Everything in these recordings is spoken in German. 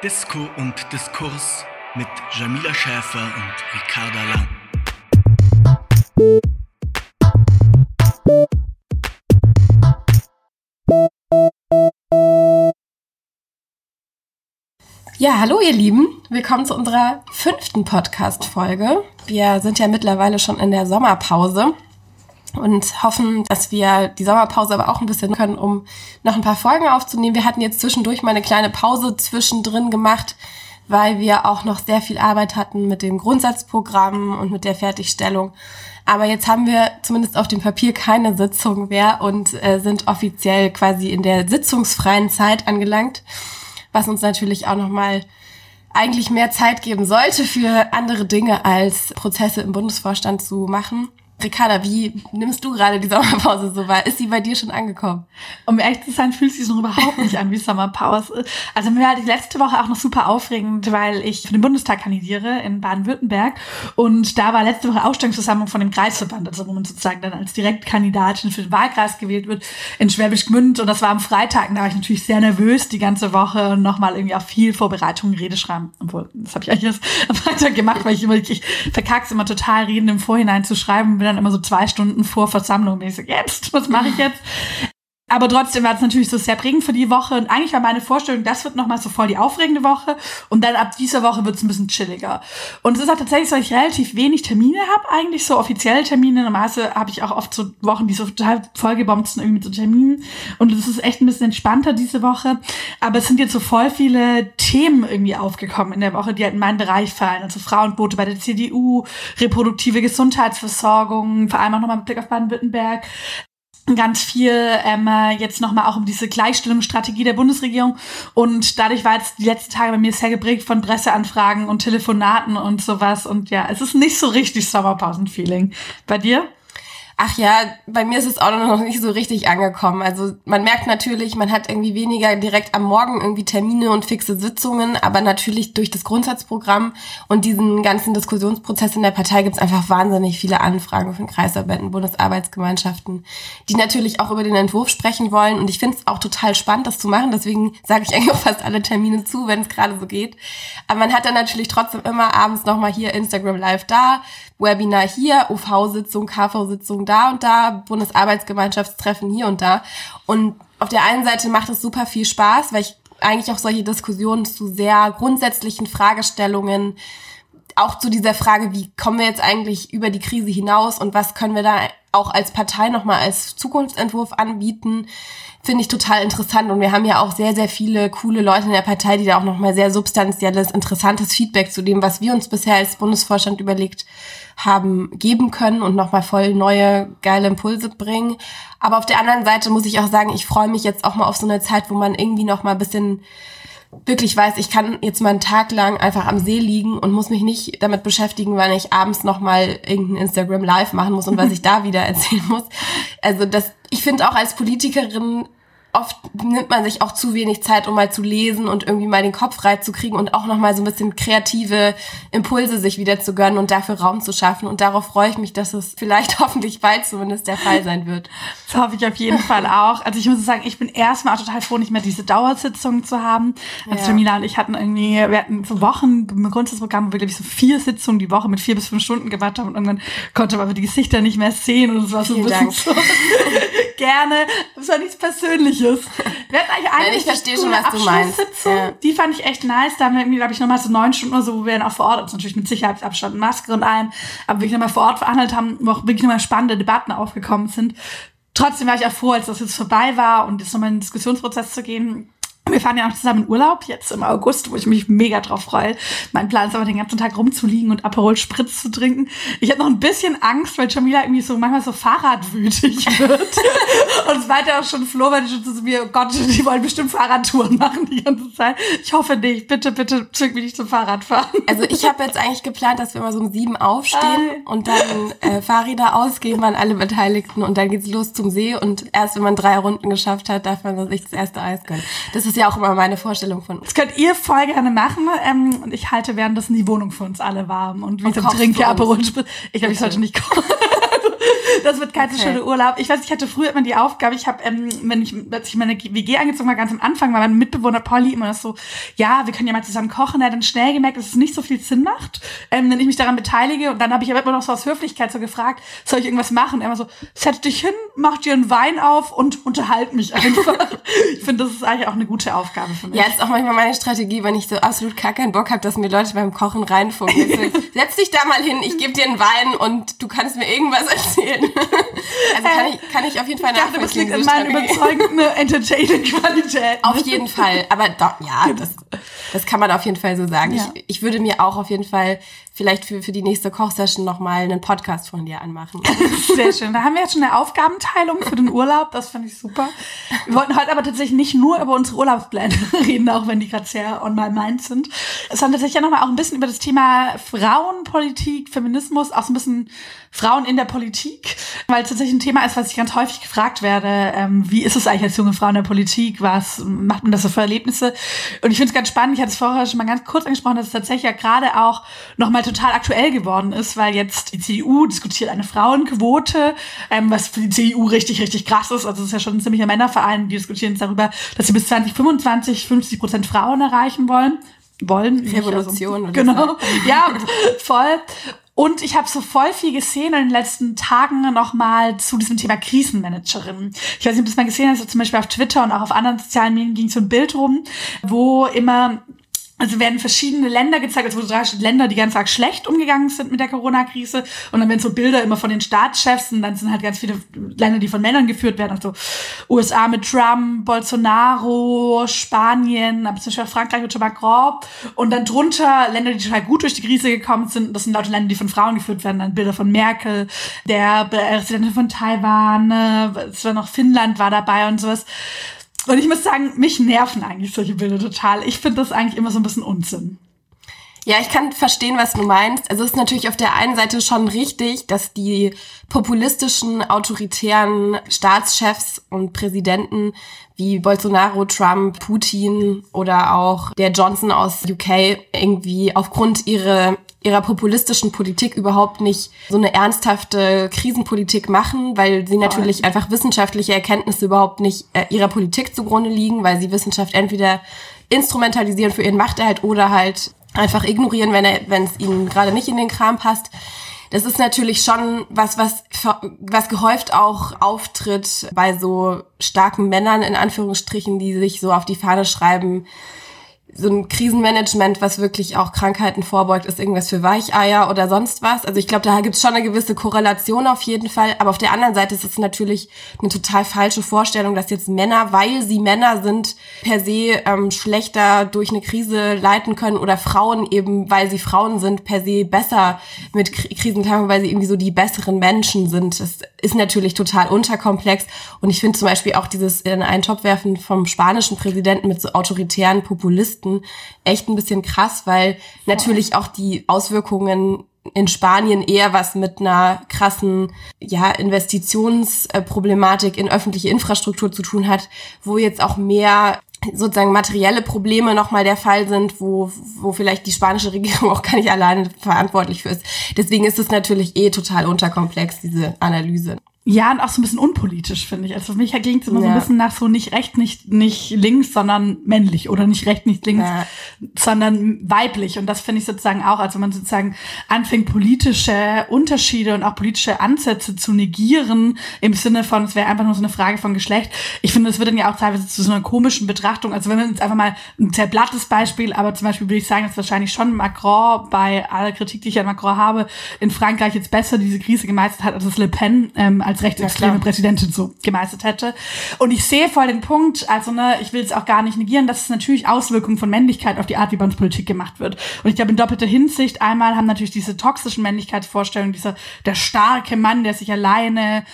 Disco und Diskurs mit Jamila Schäfer und Ricarda Lang. Ja, hallo ihr Lieben. Willkommen zu unserer fünften Podcast-Folge. Wir sind ja mittlerweile schon in der Sommerpause und hoffen, dass wir die Sommerpause aber auch ein bisschen können, um noch ein paar Folgen aufzunehmen. Wir hatten jetzt zwischendurch mal eine kleine Pause zwischendrin gemacht, weil wir auch noch sehr viel Arbeit hatten mit dem Grundsatzprogramm und mit der Fertigstellung. Aber jetzt haben wir zumindest auf dem Papier keine Sitzung mehr und äh, sind offiziell quasi in der sitzungsfreien Zeit angelangt, was uns natürlich auch noch mal eigentlich mehr Zeit geben sollte für andere Dinge als Prozesse im Bundesvorstand zu machen. Ricarda, wie nimmst du gerade die Sommerpause so wahr? Ist sie bei dir schon angekommen? Um ehrlich zu sein, fühlt sie sich noch überhaupt nicht an wie Sommerpause. Also mir war die letzte Woche auch noch super aufregend, weil ich für den Bundestag kandidiere in Baden-Württemberg und da war letzte Woche Ausstellungsversammlung von dem Kreisverband, also wo man sozusagen dann als Direktkandidatin für den Wahlkreis gewählt wird in Schwäbisch Gmünd und das war am Freitag und da war ich natürlich sehr nervös die ganze Woche und nochmal irgendwie auch viel Vorbereitung, Rede schreiben. Obwohl, das habe ich eigentlich erst am Freitag gemacht, weil ich immer, ich verkack's immer total, Reden im Vorhinein zu schreiben, dann immer so zwei Stunden vor Versammlung. Und ich so, jetzt, was mache ich jetzt? Aber trotzdem war es natürlich so sehr prägend für die Woche. Und eigentlich war meine Vorstellung, das wird nochmal so voll die aufregende Woche. Und dann ab dieser Woche wird es ein bisschen chilliger. Und es ist auch tatsächlich so, dass ich relativ wenig Termine habe, eigentlich so offizielle Termine. Normalerweise habe ich auch oft so Wochen, die so total vollgebombt sind irgendwie mit so Terminen. Und es ist echt ein bisschen entspannter diese Woche. Aber es sind jetzt so voll viele Themen irgendwie aufgekommen in der Woche, die halt in meinen Bereich fallen. Also Frauenquote bei der CDU, reproduktive Gesundheitsversorgung, vor allem auch nochmal mit Blick auf Baden-Württemberg ganz viel ähm, jetzt nochmal auch um diese Gleichstellungsstrategie der Bundesregierung. Und dadurch war jetzt die letzten Tage bei mir sehr geprägt von Presseanfragen und Telefonaten und sowas. Und ja, es ist nicht so richtig Sommerpausen-Feeling. Bei dir? Ach ja, bei mir ist es auch noch nicht so richtig angekommen. Also man merkt natürlich, man hat irgendwie weniger direkt am Morgen irgendwie Termine und fixe Sitzungen, aber natürlich durch das Grundsatzprogramm und diesen ganzen Diskussionsprozess in der Partei gibt es einfach wahnsinnig viele Anfragen von Kreisverbänden, Bundesarbeitsgemeinschaften, die natürlich auch über den Entwurf sprechen wollen. Und ich finde es auch total spannend, das zu machen. Deswegen sage ich eigentlich auch fast alle Termine zu, wenn es gerade so geht. Aber man hat dann natürlich trotzdem immer abends nochmal hier Instagram Live da, Webinar hier, UV-Sitzung, KV-Sitzung da und da, Bundesarbeitsgemeinschaftstreffen hier und da. Und auf der einen Seite macht es super viel Spaß, weil ich eigentlich auch solche Diskussionen zu sehr grundsätzlichen Fragestellungen, auch zu dieser Frage, wie kommen wir jetzt eigentlich über die Krise hinaus und was können wir da auch als Partei nochmal als Zukunftsentwurf anbieten, finde ich total interessant. Und wir haben ja auch sehr, sehr viele coole Leute in der Partei, die da auch nochmal sehr substanzielles, interessantes Feedback zu dem, was wir uns bisher als Bundesvorstand überlegt haben geben können und nochmal voll neue, geile Impulse bringen. Aber auf der anderen Seite muss ich auch sagen, ich freue mich jetzt auch mal auf so eine Zeit, wo man irgendwie nochmal ein bisschen wirklich weiß, ich kann jetzt mal einen Tag lang einfach am See liegen und muss mich nicht damit beschäftigen, weil ich abends nochmal irgendein Instagram Live machen muss und was ich da wieder erzählen muss. Also das, ich finde auch als Politikerin oft nimmt man sich auch zu wenig Zeit, um mal zu lesen und irgendwie mal den Kopf frei zu kriegen und auch noch mal so ein bisschen kreative Impulse sich wieder zu gönnen und dafür Raum zu schaffen. Und darauf freue ich mich, dass es vielleicht hoffentlich bald zumindest der Fall sein wird. Das hoffe ich auf jeden Fall auch. Also ich muss sagen, ich bin erstmal auch total froh, nicht mehr diese Dauersitzungen zu haben. Also ja. Jamila und ich hatten irgendwie, wir hatten so Wochen im Grundsatzprogramm, wo wir, glaube ich, so vier Sitzungen die Woche mit vier bis fünf Stunden gemacht haben und irgendwann konnte man die Gesichter nicht mehr sehen und es war so ein bisschen Dank. so gerne. Es war nichts Persönliches. Wir hatten eigentlich eine ich verstehe schon, was du meinst. Ja. Die fand ich echt nice. Da haben wir irgendwie, glaube ich, nochmal so neun Stunden oder so, wo wir dann auch vor Ort, also natürlich mit Sicherheitsabstand und Maske und allem, aber wirklich nochmal vor Ort verhandelt haben, wo auch wirklich nochmal spannende Debatten aufgekommen sind. Trotzdem war ich auch froh, als das jetzt vorbei war und jetzt nochmal in den Diskussionsprozess zu gehen wir fahren ja auch zusammen in Urlaub, jetzt im August, wo ich mich mega drauf freue. Mein Plan ist aber, den ganzen Tag rumzuliegen und Aperol Spritz zu trinken. Ich habe noch ein bisschen Angst, weil Jamila irgendwie so manchmal so fahrradwütig wird. und es weiter auch schon Flo, weil ich schon zu mir, oh Gott, die wollen bestimmt Fahrradtouren machen die ganze Zeit. Ich hoffe nicht. Bitte, bitte zück mich nicht zum Fahrradfahren. Also ich habe jetzt eigentlich geplant, dass wir mal so um sieben aufstehen ah. und dann äh, Fahrräder ausgeben an alle Beteiligten und dann geht's los zum See und erst wenn man drei Runden geschafft hat, darf man sich das erste Eis gönnen. Das ist ja auch immer meine Vorstellung von. Das könnt ihr voll gerne machen. Ähm, und ich halte währenddessen die Wohnung für uns alle warm. Und wie so trinke Aperol Ich glaube, ich sollte nicht kochen. das wird kein okay. so schöner Urlaub. Ich weiß, ich hatte früher immer die Aufgabe, ich habe, ähm, wenn ich, als ich meine WG angezogen war, ganz am Anfang, war mein Mitbewohner Polly immer so, ja, wir können ja mal zusammen kochen. Er hat dann schnell gemerkt, dass es nicht so viel Sinn macht, ähm, wenn ich mich daran beteilige. Und dann habe ich aber immer noch so aus Höflichkeit so gefragt, soll ich irgendwas machen? Er immer so, setz dich hin, mach dir einen Wein auf und unterhalt mich einfach. ich finde, das ist eigentlich auch eine gute Aufgabe für mich. Ja, ist auch manchmal meine Strategie, wenn ich so absolut gar keinen Bock habe, dass mir Leute beim Kochen reinfunken. Setz dich da mal hin, ich gebe dir einen Wein und du kannst mir irgendwas erzählen. also kann ich, kann ich auf jeden Fall nachvollziehen. Das liegt in meiner überzeugenden Entertaining-Qualität. Auf jeden Fall. Aber doch, ja, das, das kann man auf jeden Fall so sagen. Ja. Ich, ich würde mir auch auf jeden Fall vielleicht für, für die nächste Kochsession nochmal einen Podcast von dir anmachen. Sehr schön. Da haben wir jetzt schon eine Aufgabenteilung für den Urlaub. Das finde ich super. Wir wollten heute aber tatsächlich nicht nur über unsere Urlaubspläne reden, auch wenn die gerade sehr on my mind sind, sondern tatsächlich ja nochmal auch ein bisschen über das Thema Frauenpolitik, Feminismus, auch so ein bisschen Frauen in der Politik, weil es tatsächlich ein Thema ist, was ich ganz häufig gefragt werde. Ähm, wie ist es eigentlich als junge Frau in der Politik? Was macht man das so für Erlebnisse? Und ich finde es ganz spannend. Ich hatte es vorher schon mal ganz kurz angesprochen, dass es tatsächlich ja gerade auch nochmal total aktuell geworden ist, weil jetzt die CDU diskutiert eine Frauenquote, ähm, was für die CDU richtig, richtig krass ist. Also es ist ja schon ein ziemlicher Männerverein, die diskutieren jetzt darüber, dass sie bis 2025 50 Prozent Frauen erreichen wollen wollen. Revolution. Also, genau. ja, voll. Und ich habe so voll viel gesehen in den letzten Tagen nochmal zu diesem Thema Krisenmanagerin. Ich weiß nicht, ob du das mal gesehen hast, zum Beispiel auf Twitter und auch auf anderen sozialen Medien ging so ein Bild rum, wo immer also werden verschiedene Länder gezeigt, also drei Länder, die ganz arg schlecht umgegangen sind mit der Corona-Krise. Und dann werden so Bilder immer von den Staatschefs und dann sind halt ganz viele Länder, die von Männern geführt werden. Also USA mit Trump, Bolsonaro, Spanien, aber zum Beispiel Frankreich mit Macron. Und dann drunter Länder, die total gut durch die Krise gekommen sind. Das sind lauter Länder, die von Frauen geführt werden. Dann Bilder von Merkel, der Präsidentin von Taiwan, äh, es war noch Finnland war dabei und sowas. Und ich muss sagen, mich nerven eigentlich solche Bilder total. Ich finde das eigentlich immer so ein bisschen Unsinn. Ja, ich kann verstehen, was du meinst. Also es ist natürlich auf der einen Seite schon richtig, dass die populistischen, autoritären Staatschefs und Präsidenten wie Bolsonaro, Trump, Putin oder auch der Johnson aus UK irgendwie aufgrund ihrer ihrer populistischen Politik überhaupt nicht so eine ernsthafte Krisenpolitik machen, weil sie natürlich einfach wissenschaftliche Erkenntnisse überhaupt nicht äh, ihrer Politik zugrunde liegen, weil sie Wissenschaft entweder instrumentalisieren für ihren Machterhalt oder halt einfach ignorieren, wenn er, wenn es ihnen gerade nicht in den Kram passt. Das ist natürlich schon was, was, was gehäuft auch auftritt bei so starken Männern, in Anführungsstrichen, die sich so auf die Fahne schreiben, so ein Krisenmanagement, was wirklich auch Krankheiten vorbeugt, ist irgendwas für Weicheier oder sonst was. Also ich glaube, da gibt es schon eine gewisse Korrelation auf jeden Fall. Aber auf der anderen Seite ist es natürlich eine total falsche Vorstellung, dass jetzt Männer, weil sie Männer sind, per se ähm, schlechter durch eine Krise leiten können oder Frauen eben, weil sie Frauen sind, per se besser mit Krisen klarkommen, weil sie irgendwie so die besseren Menschen sind. Das ist natürlich total unterkomplex. Und ich finde zum Beispiel auch dieses in einen Topf werfen vom spanischen Präsidenten mit so autoritären Populisten Nachrichten echt ein bisschen krass, weil natürlich auch die Auswirkungen in Spanien eher was mit einer krassen ja, Investitionsproblematik in öffentliche Infrastruktur zu tun hat, wo jetzt auch mehr sozusagen materielle Probleme nochmal der Fall sind, wo, wo vielleicht die spanische Regierung auch gar nicht alleine verantwortlich für ist. Deswegen ist es natürlich eh total unterkomplex, diese Analyse. Ja, und auch so ein bisschen unpolitisch, finde ich. Also für mich klingt es immer ja. so ein bisschen nach so nicht recht, nicht, nicht links, sondern männlich oder nicht recht, nicht links, ja. sondern weiblich. Und das finde ich sozusagen auch, also wenn man sozusagen anfängt, politische Unterschiede und auch politische Ansätze zu negieren, im Sinne von, es wäre einfach nur so eine Frage von Geschlecht. Ich finde, das wird dann ja auch teilweise zu so einer komischen Betrachtung. Also wenn wir uns einfach mal ein sehr blattes Beispiel, aber zum Beispiel würde ich sagen, dass wahrscheinlich schon Macron bei aller Kritik, die ich an Macron habe, in Frankreich jetzt besser diese Krise gemeistert hat, als es Le Pen ähm, als als rechtsextreme ja, Präsidentin so gemeistert hätte. Und ich sehe voll den Punkt, also ne, ich will es auch gar nicht negieren, dass es natürlich Auswirkungen von Männlichkeit auf die Art, wie bei uns Politik gemacht wird. Und ich glaube in doppelter Hinsicht, einmal haben natürlich diese toxischen Männlichkeitsvorstellungen, dieser der starke Mann, der sich alleine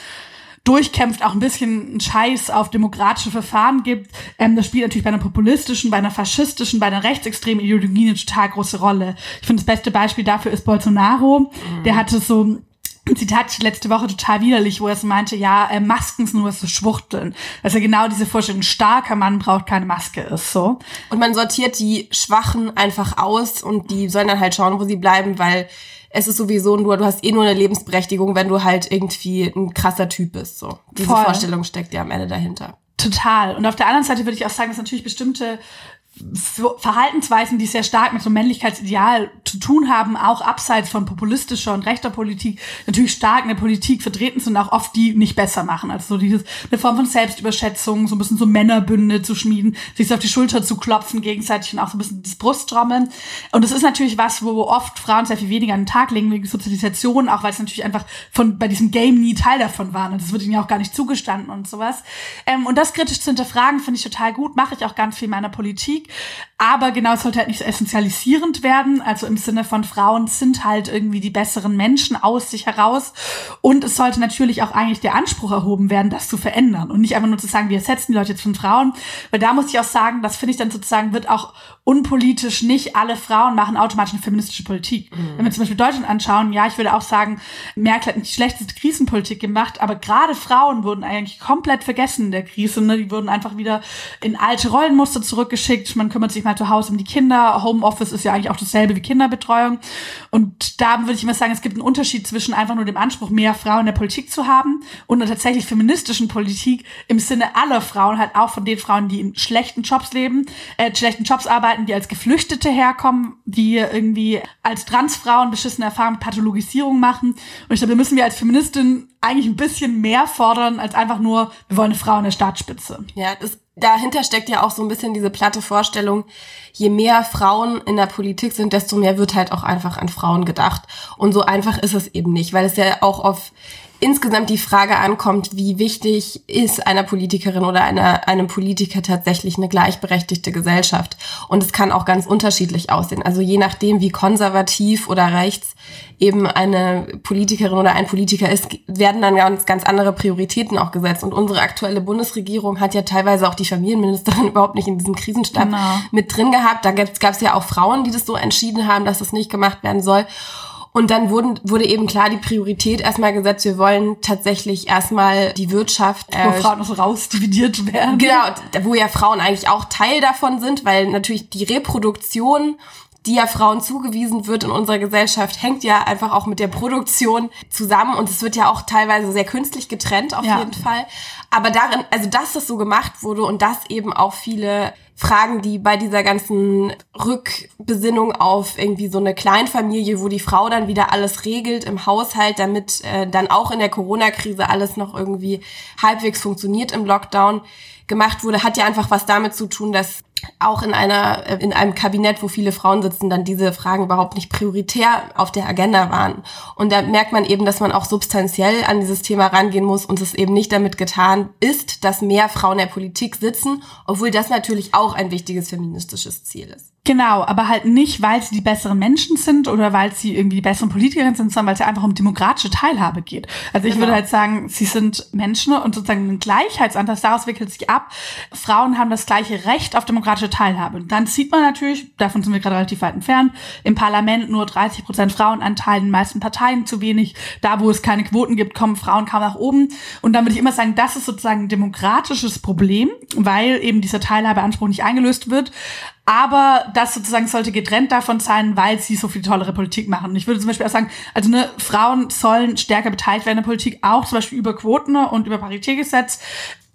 durchkämpft, auch ein bisschen Scheiß auf demokratische Verfahren gibt. Ähm, das spielt natürlich bei einer populistischen, bei einer faschistischen, bei einer rechtsextremen Ideologie eine total große Rolle. Ich finde, das beste Beispiel dafür ist Bolsonaro. Mhm. Der hatte so ein Zitat letzte Woche total widerlich, wo er so meinte, ja, äh, Masken sind nur so Schwuchteln. Also genau diese Vorstellung, ein starker Mann braucht keine Maske ist, so. Und man sortiert die Schwachen einfach aus und die sollen dann halt schauen, wo sie bleiben, weil es ist sowieso nur, du hast eh nur eine Lebensberechtigung, wenn du halt irgendwie ein krasser Typ bist, so. Diese Voll. Vorstellung steckt ja am Ende dahinter. Total. Und auf der anderen Seite würde ich auch sagen, dass natürlich bestimmte Verhaltensweisen, die sehr stark mit so einem Männlichkeitsideal zu tun haben, auch abseits von populistischer und rechter Politik, natürlich stark in der Politik vertreten sind, auch oft die nicht besser machen. Also so dieses, eine Form von Selbstüberschätzung, so ein bisschen so Männerbünde zu schmieden, sich so auf die Schulter zu klopfen gegenseitig und auch so ein bisschen das Brusttrommeln. Und das ist natürlich was, wo oft Frauen sehr viel weniger an den Tag legen wegen Sozialisation, auch weil es natürlich einfach von, bei diesem Game nie Teil davon waren. Und das wird ihnen ja auch gar nicht zugestanden und sowas. Ähm, und das kritisch zu hinterfragen, finde ich total gut, mache ich auch ganz viel in meiner Politik. Aber genau, es sollte halt nicht so essentialisierend werden. Also im Sinne von Frauen sind halt irgendwie die besseren Menschen aus sich heraus. Und es sollte natürlich auch eigentlich der Anspruch erhoben werden, das zu verändern. Und nicht einfach nur zu sagen, wir ersetzen die Leute jetzt von Frauen. Weil da muss ich auch sagen, das finde ich dann sozusagen, wird auch unpolitisch nicht alle Frauen machen automatisch eine feministische Politik. Mhm. Wenn wir zum Beispiel Deutschland anschauen, ja, ich würde auch sagen, Merkel hat nicht die schlechteste Krisenpolitik gemacht, aber gerade Frauen wurden eigentlich komplett vergessen in der Krise. Ne? Die wurden einfach wieder in alte Rollenmuster zurückgeschickt. Man kümmert sich mal zu Hause um die Kinder. Homeoffice ist ja eigentlich auch dasselbe wie Kinderbetreuung. Und da würde ich immer sagen, es gibt einen Unterschied zwischen einfach nur dem Anspruch, mehr Frauen in der Politik zu haben und einer tatsächlich feministischen Politik im Sinne aller Frauen, halt auch von den Frauen, die in schlechten Jobs leben, äh, schlechten Jobs arbeiten, arbeiten, die als Geflüchtete herkommen, die irgendwie als Transfrauen beschissene Erfahrungen Pathologisierung machen. Und ich glaube, da müssen wir als Feministin eigentlich ein bisschen mehr fordern, als einfach nur, wir wollen eine Frau in der Staatsspitze. Ja, das, dahinter steckt ja auch so ein bisschen diese platte Vorstellung, je mehr Frauen in der Politik sind, desto mehr wird halt auch einfach an Frauen gedacht. Und so einfach ist es eben nicht, weil es ja auch auf insgesamt die Frage ankommt, wie wichtig ist einer Politikerin oder einer, einem Politiker tatsächlich eine gleichberechtigte Gesellschaft. Und es kann auch ganz unterschiedlich aussehen. Also je nachdem, wie konservativ oder rechts eben eine Politikerin oder ein Politiker ist, werden dann ganz, ganz andere Prioritäten auch gesetzt. Und unsere aktuelle Bundesregierung hat ja teilweise auch die Familienministerin überhaupt nicht in diesem Krisenstab genau. mit drin gehabt. Da gab es ja auch Frauen, die das so entschieden haben, dass das nicht gemacht werden soll. Und dann wurden, wurde eben klar die Priorität erstmal gesetzt, wir wollen tatsächlich erstmal die Wirtschaft. Äh, wo Frauen noch rausdividiert werden. Genau, wo ja Frauen eigentlich auch Teil davon sind, weil natürlich die Reproduktion die ja Frauen zugewiesen wird in unserer Gesellschaft, hängt ja einfach auch mit der Produktion zusammen und es wird ja auch teilweise sehr künstlich getrennt auf ja. jeden Fall. Aber darin, also dass das so gemacht wurde und dass eben auch viele Fragen, die bei dieser ganzen Rückbesinnung auf irgendwie so eine Kleinfamilie, wo die Frau dann wieder alles regelt im Haushalt, damit äh, dann auch in der Corona-Krise alles noch irgendwie halbwegs funktioniert im Lockdown gemacht wurde, hat ja einfach was damit zu tun, dass auch in einer, äh, in einem Kabinett, wo viele Frauen sitzen, dann diese Fragen überhaupt nicht prioritär auf der Agenda waren. Und da merkt man eben, dass man auch substanziell an dieses Thema rangehen muss und es eben nicht damit getan ist, dass mehr Frauen in der Politik sitzen, obwohl das natürlich auch ein wichtiges feministisches Ziel ist. Genau, aber halt nicht, weil sie die besseren Menschen sind oder weil sie irgendwie die besseren Politikerinnen sind, sondern weil es ja einfach um demokratische Teilhabe geht. Also ich genau. würde halt sagen, sie sind Menschen und sozusagen ein Gleichheitsanteil, daraus wickelt sich ab. Frauen haben das gleiche Recht auf demokratische Teilhabe. Und dann sieht man natürlich, davon sind wir gerade relativ weit entfernt, im Parlament nur 30 Prozent Frauenanteil, in den meisten Parteien zu wenig. Da, wo es keine Quoten gibt, kommen Frauen kaum nach oben. Und dann würde ich immer sagen, das ist sozusagen ein demokratisches Problem, weil eben dieser Teilhabeanspruch nicht eingelöst wird. Aber das sozusagen sollte getrennt davon sein, weil sie so viel tollere Politik machen. Ich würde zum Beispiel auch sagen, also ne, Frauen sollen stärker beteiligt werden in der Politik, auch zum Beispiel über Quoten und über Paritätgesetz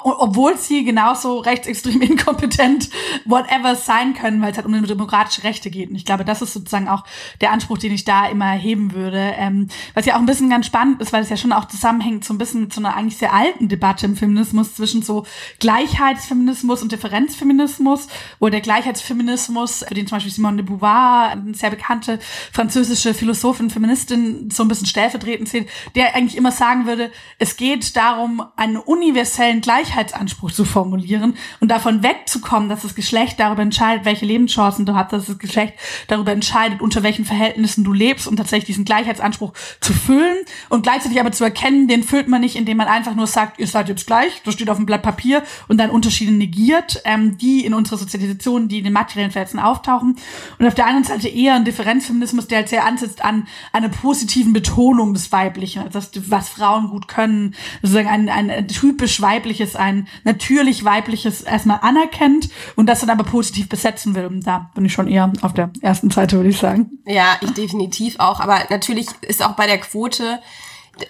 obwohl sie genauso rechtsextrem inkompetent, whatever sein können, weil es halt um demokratische Rechte geht. Und ich glaube, das ist sozusagen auch der Anspruch, den ich da immer erheben würde. Ähm, was ja auch ein bisschen ganz spannend ist, weil es ja schon auch zusammenhängt so ein bisschen mit so einer eigentlich sehr alten Debatte im Feminismus zwischen so Gleichheitsfeminismus und Differenzfeminismus, wo der Gleichheitsfeminismus, für den zum Beispiel Simone de Beauvoir, eine sehr bekannte französische Philosophin, Feministin, so ein bisschen stellvertretend zählt, der eigentlich immer sagen würde, es geht darum, einen universellen Gleichheitsfeminismus Gleichheitsanspruch zu formulieren und davon wegzukommen, dass das Geschlecht darüber entscheidet, welche Lebenschancen du hast, dass das Geschlecht darüber entscheidet, unter welchen Verhältnissen du lebst und tatsächlich diesen Gleichheitsanspruch zu füllen und gleichzeitig aber zu erkennen, den füllt man nicht, indem man einfach nur sagt, ihr seid jetzt gleich, das steht auf dem Blatt Papier und dann Unterschiede negiert, ähm, die in unserer Sozialisation, die in den materiellen Verhältnissen auftauchen. Und auf der anderen Seite eher ein Differenzfeminismus, der halt sehr ansetzt an einer positiven Betonung des Weiblichen, also das, was Frauen gut können, sozusagen ein, ein typisch weibliches, ein natürlich weibliches erstmal anerkennt und das dann aber positiv besetzen will. Und da bin ich schon eher auf der ersten Seite, würde ich sagen. Ja, ich definitiv auch. Aber natürlich ist auch bei der Quote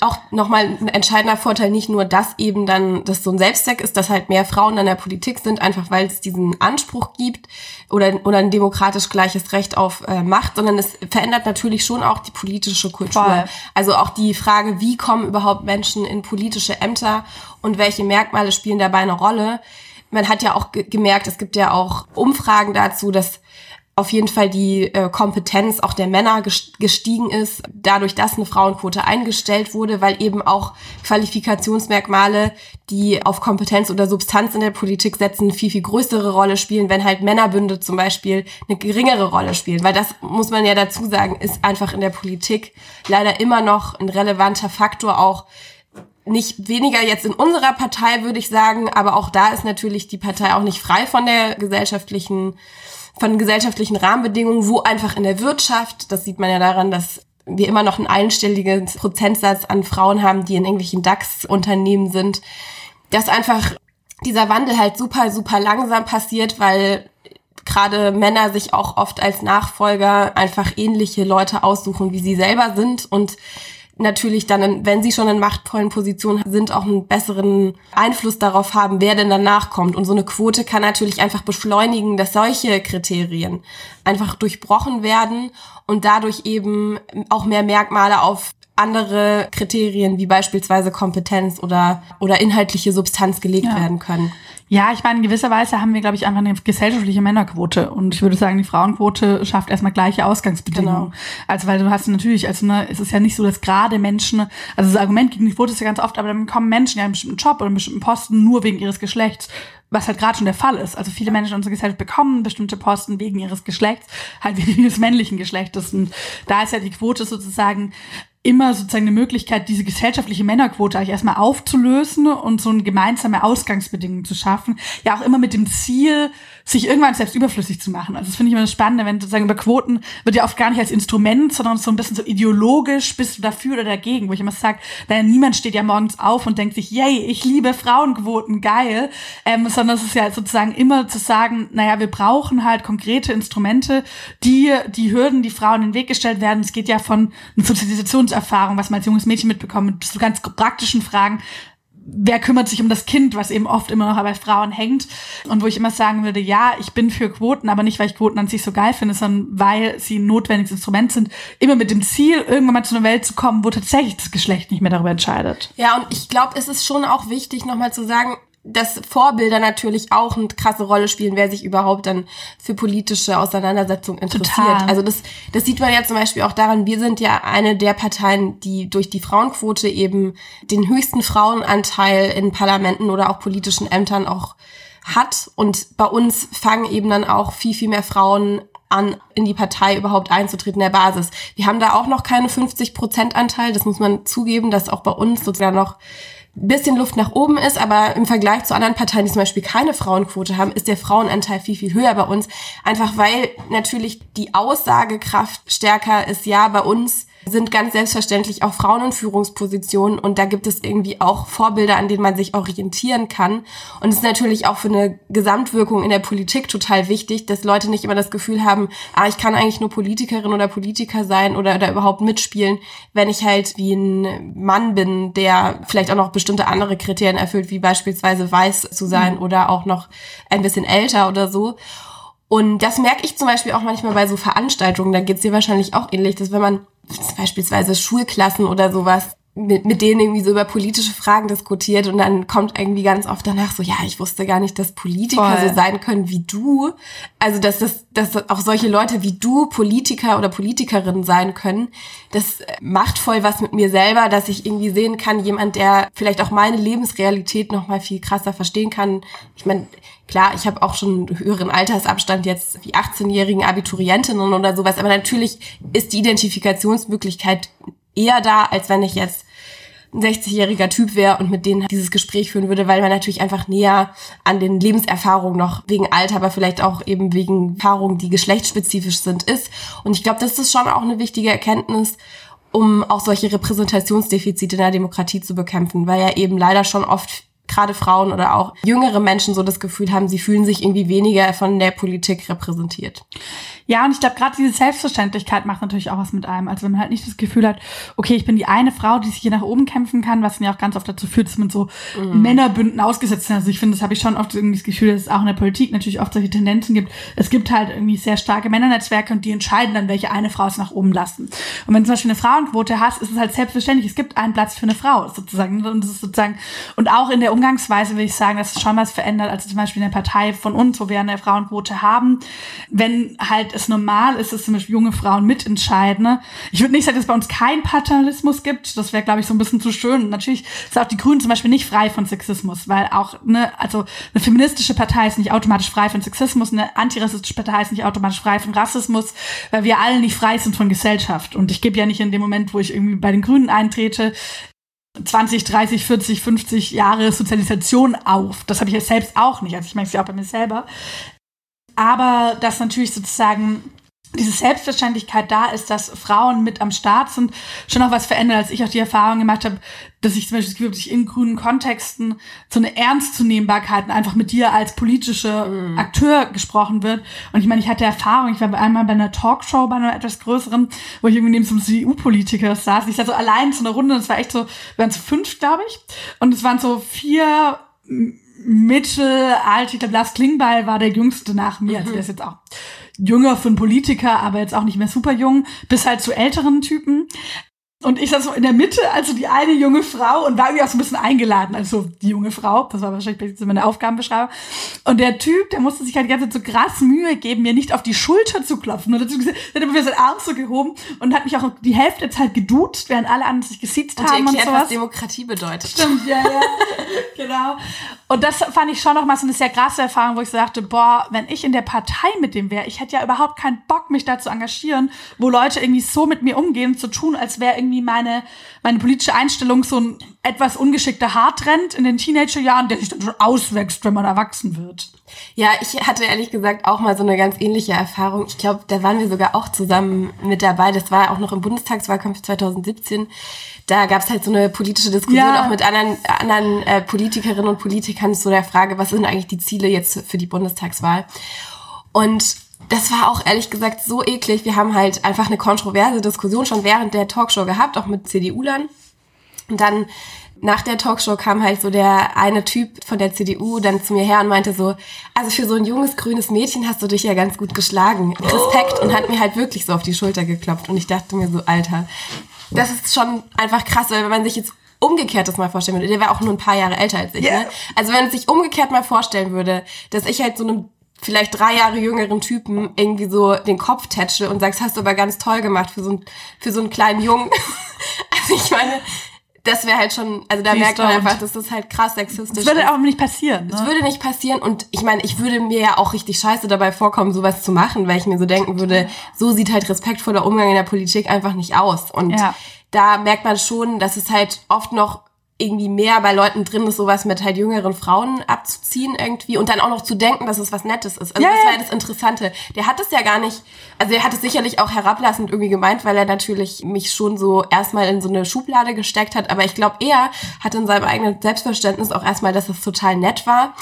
auch nochmal ein entscheidender Vorteil, nicht nur, dass eben dann das so ein Selbstzweck ist, dass halt mehr Frauen in der Politik sind, einfach weil es diesen Anspruch gibt oder, oder ein demokratisch gleiches Recht auf äh, Macht, sondern es verändert natürlich schon auch die politische Kultur. Voll. Also auch die Frage, wie kommen überhaupt Menschen in politische Ämter und welche Merkmale spielen dabei eine Rolle. Man hat ja auch gemerkt, es gibt ja auch Umfragen dazu, dass auf jeden Fall die äh, Kompetenz auch der Männer gestiegen ist, dadurch, dass eine Frauenquote eingestellt wurde, weil eben auch Qualifikationsmerkmale, die auf Kompetenz oder Substanz in der Politik setzen, viel, viel größere Rolle spielen, wenn halt Männerbünde zum Beispiel eine geringere Rolle spielen. Weil das, muss man ja dazu sagen, ist einfach in der Politik leider immer noch ein relevanter Faktor auch nicht weniger jetzt in unserer Partei, würde ich sagen, aber auch da ist natürlich die Partei auch nicht frei von der gesellschaftlichen von gesellschaftlichen Rahmenbedingungen, wo einfach in der Wirtschaft, das sieht man ja daran, dass wir immer noch einen einstelligen Prozentsatz an Frauen haben, die in irgendwelchen DAX-Unternehmen sind, dass einfach dieser Wandel halt super, super langsam passiert, weil gerade Männer sich auch oft als Nachfolger einfach ähnliche Leute aussuchen, wie sie selber sind. Und natürlich dann, wenn sie schon in machtvollen Positionen sind, auch einen besseren Einfluss darauf haben, wer denn danach kommt. Und so eine Quote kann natürlich einfach beschleunigen, dass solche Kriterien einfach durchbrochen werden und dadurch eben auch mehr Merkmale auf andere Kriterien wie beispielsweise Kompetenz oder, oder inhaltliche Substanz gelegt ja. werden können. Ja, ich meine, in gewisser Weise haben wir, glaube ich, einfach eine gesellschaftliche Männerquote. Und ich würde sagen, die Frauenquote schafft erstmal gleiche Ausgangsbedingungen. Genau. Also, weil du hast natürlich, also ne, es ist ja nicht so, dass gerade Menschen, also das Argument gegen die Quote ist ja ganz oft, aber dann kommen Menschen ja einen bestimmten Job oder einen bestimmten Posten nur wegen ihres Geschlechts was halt gerade schon der Fall ist. Also viele Menschen in unserer Gesellschaft bekommen bestimmte Posten wegen ihres Geschlechts, halt wegen des männlichen Geschlechtes. Und da ist ja die Quote sozusagen immer sozusagen eine Möglichkeit, diese gesellschaftliche Männerquote eigentlich erstmal aufzulösen und so eine gemeinsame Ausgangsbedingung zu schaffen. Ja, auch immer mit dem Ziel, sich irgendwann selbst überflüssig zu machen. Also das finde ich immer das Spannende, wenn sozusagen über Quoten wird ja oft gar nicht als Instrument, sondern so ein bisschen so ideologisch, bist du dafür oder dagegen, wo ich immer sage, naja, niemand steht ja morgens auf und denkt sich, yay, ich liebe Frauenquoten, geil, ähm, sondern es ist ja sozusagen immer zu sagen, naja, wir brauchen halt konkrete Instrumente, die die Hürden, die Frauen in den Weg gestellt werden. Es geht ja von Sozialisationserfahrung, was man als junges Mädchen mitbekommt, zu ganz praktischen Fragen, wer kümmert sich um das Kind, was eben oft immer noch bei Frauen hängt. Und wo ich immer sagen würde, ja, ich bin für Quoten, aber nicht, weil ich Quoten an sich so geil finde, sondern weil sie ein notwendiges Instrument sind, immer mit dem Ziel, irgendwann mal zu einer Welt zu kommen, wo tatsächlich das Geschlecht nicht mehr darüber entscheidet. Ja, und ich glaube, es ist schon auch wichtig, nochmal zu sagen, dass Vorbilder natürlich auch eine krasse Rolle spielen, wer sich überhaupt dann für politische Auseinandersetzungen interessiert. Total. Also das, das sieht man ja zum Beispiel auch daran, wir sind ja eine der Parteien, die durch die Frauenquote eben den höchsten Frauenanteil in Parlamenten oder auch politischen Ämtern auch hat. Und bei uns fangen eben dann auch viel, viel mehr Frauen an, in die Partei überhaupt einzutreten, der Basis. Wir haben da auch noch keine 50 Prozent Anteil, das muss man zugeben, dass auch bei uns sozusagen noch bisschen Luft nach oben ist, aber im Vergleich zu anderen Parteien, die zum Beispiel keine Frauenquote haben, ist der Frauenanteil viel, viel höher bei uns. Einfach weil natürlich die Aussagekraft stärker ist, ja, bei uns sind ganz selbstverständlich auch Frauen in Führungspositionen und da gibt es irgendwie auch Vorbilder, an denen man sich orientieren kann. Und es ist natürlich auch für eine Gesamtwirkung in der Politik total wichtig, dass Leute nicht immer das Gefühl haben, ah, ich kann eigentlich nur Politikerin oder Politiker sein oder, oder überhaupt mitspielen, wenn ich halt wie ein Mann bin, der vielleicht auch noch bestimmte andere Kriterien erfüllt, wie beispielsweise weiß zu sein mhm. oder auch noch ein bisschen älter oder so. Und das merke ich zum Beispiel auch manchmal bei so Veranstaltungen, da geht's dir wahrscheinlich auch ähnlich, dass wenn man beispielsweise Schulklassen oder sowas mit, mit denen irgendwie so über politische Fragen diskutiert und dann kommt irgendwie ganz oft danach so, ja, ich wusste gar nicht, dass Politiker Voll. so sein können wie du. Also, dass das, dass auch solche Leute wie du Politiker oder Politikerinnen sein können. Das macht voll was mit mir selber, dass ich irgendwie sehen kann, jemand, der vielleicht auch meine Lebensrealität noch mal viel krasser verstehen kann. Ich meine, klar, ich habe auch schon höheren Altersabstand jetzt wie 18-jährigen Abiturientinnen oder sowas, aber natürlich ist die Identifikationsmöglichkeit eher da, als wenn ich jetzt ein 60-jähriger Typ wäre und mit denen dieses Gespräch führen würde, weil man natürlich einfach näher an den Lebenserfahrungen noch wegen Alter, aber vielleicht auch eben wegen Erfahrungen, die geschlechtsspezifisch sind, ist. Und ich glaube, das ist schon auch eine wichtige Erkenntnis, um auch solche Repräsentationsdefizite in der Demokratie zu bekämpfen, weil ja eben leider schon oft gerade Frauen oder auch jüngere Menschen so das Gefühl haben, sie fühlen sich irgendwie weniger von der Politik repräsentiert. Ja, und ich glaube, gerade diese Selbstverständlichkeit macht natürlich auch was mit einem. Also wenn man halt nicht das Gefühl hat, okay, ich bin die eine Frau, die sich hier nach oben kämpfen kann, was mir auch ganz oft dazu führt, dass man so mhm. Männerbünden ausgesetzt ist. Also ich finde, das habe ich schon oft irgendwie das Gefühl, dass es auch in der Politik natürlich oft solche Tendenzen gibt. Es gibt halt irgendwie sehr starke Männernetzwerke und die entscheiden dann, welche eine Frau es nach oben lassen. Und wenn du zum Beispiel eine Frauenquote hast, ist es halt selbstverständlich, es gibt einen Platz für eine Frau sozusagen. Und das ist sozusagen, und auch in der Umgangsweise will ich sagen, dass es schon was verändert, als zum Beispiel in der Partei von uns, wo wir eine Frauenquote haben. Wenn halt es normal ist, dass zum Beispiel junge Frauen mitentscheiden. Ne? Ich würde nicht sagen, dass es bei uns kein Paternalismus gibt. Das wäre, glaube ich, so ein bisschen zu schön. Natürlich sind auch die Grünen zum Beispiel nicht frei von Sexismus, weil auch, ne, also eine feministische Partei ist nicht automatisch frei von Sexismus, eine antirassistische Partei ist nicht automatisch frei von Rassismus, weil wir alle nicht frei sind von Gesellschaft. Und ich gebe ja nicht in dem Moment, wo ich irgendwie bei den Grünen eintrete, 20, 30, 40, 50 Jahre Sozialisation auf. Das habe ich ja selbst auch nicht. Also ich merke es ja auch bei mir selber aber dass natürlich sozusagen diese Selbstverständlichkeit da ist, dass Frauen mit am Start sind, schon auch was verändert, als ich auch die Erfahrung gemacht habe, dass ich zum Beispiel das Gefühl habe, dass ich in grünen Kontexten so eine Ernstzunehmbarkeit einfach mit dir als politische mm. Akteur gesprochen wird. Und ich meine, ich hatte Erfahrung, ich war einmal bei einer Talkshow, bei einer etwas größeren, wo ich irgendwie neben so einem CDU-Politiker saß. Ich saß so allein zu einer Runde und es war echt so, wir waren zu fünf, glaube ich. Und es waren so vier mittelalte, ich glaube, Lars Klingbeil war der jüngste nach mir, also der ist jetzt auch jünger für einen Politiker, aber jetzt auch nicht mehr super jung, bis halt zu älteren Typen. Und ich saß so in der Mitte, also die eine junge Frau und war irgendwie auch so ein bisschen eingeladen, also die junge Frau, das war wahrscheinlich so meine Aufgabenbeschreibung. Und der Typ, der musste sich halt die ganze Zeit so krass Mühe geben, mir nicht auf die Schulter zu klopfen. Und dazu gesagt, hat immer seinen Arm so gehoben und hat mich auch die Hälfte der Zeit geduzt, während alle anderen sich gesiezt haben und sowas. was Demokratie bedeutet. Stimmt, ja, ja. genau. Und das fand ich schon noch mal so eine sehr krasse Erfahrung, wo ich so dachte, boah, wenn ich in der Partei mit dem wäre, ich hätte ja überhaupt keinen Bock, mich da zu engagieren, wo Leute irgendwie so mit mir umgehen, zu tun, als wäre irgendwie meine, meine politische Einstellung so ein etwas ungeschickter Haartrend in den Teenagerjahren, der sich dann schon auswächst, wenn man erwachsen wird. Ja, ich hatte ehrlich gesagt auch mal so eine ganz ähnliche Erfahrung. Ich glaube, da waren wir sogar auch zusammen mit dabei. Das war auch noch im Bundestagswahlkampf 2017. Da gab es halt so eine politische Diskussion ja. auch mit anderen, anderen äh, Politikerinnen und Politikern zu der Frage, was sind eigentlich die Ziele jetzt für die Bundestagswahl? Und das war auch ehrlich gesagt so eklig. Wir haben halt einfach eine kontroverse Diskussion schon während der Talkshow gehabt, auch mit CDU-Lern. Und dann nach der Talkshow kam halt so der eine Typ von der CDU dann zu mir her und meinte so, also für so ein junges grünes Mädchen hast du dich ja ganz gut geschlagen. Respekt und hat mir halt wirklich so auf die Schulter geklopft und ich dachte mir so, Alter, das ist schon einfach krass, weil wenn man sich jetzt umgekehrt das mal vorstellen würde, der wäre auch nur ein paar Jahre älter als ich, yeah. ne? Also wenn man sich umgekehrt mal vorstellen würde, dass ich halt so einem vielleicht drei Jahre jüngeren Typen irgendwie so den Kopf tätsche und sagst, hast du aber ganz toll gemacht für so, ein, für so einen kleinen Jungen. also ich meine, das wäre halt schon, also da Please merkt man einfach, dass das halt krass sexistisch ist. Das würde ist. aber nicht passieren. Ne? Das würde nicht passieren und ich meine, ich würde mir ja auch richtig scheiße dabei vorkommen, sowas zu machen, weil ich mir so denken würde, so sieht halt respektvoller Umgang in der Politik einfach nicht aus. Und ja. da merkt man schon, dass es halt oft noch irgendwie mehr bei Leuten drin ist, sowas mit halt jüngeren Frauen abzuziehen irgendwie und dann auch noch zu denken, dass es was Nettes ist. Also ja, das war ja das Interessante. Der hat es ja gar nicht, also er hat es sicherlich auch herablassend irgendwie gemeint, weil er natürlich mich schon so erstmal in so eine Schublade gesteckt hat, aber ich glaube, er hat in seinem eigenen Selbstverständnis auch erstmal, dass es total nett war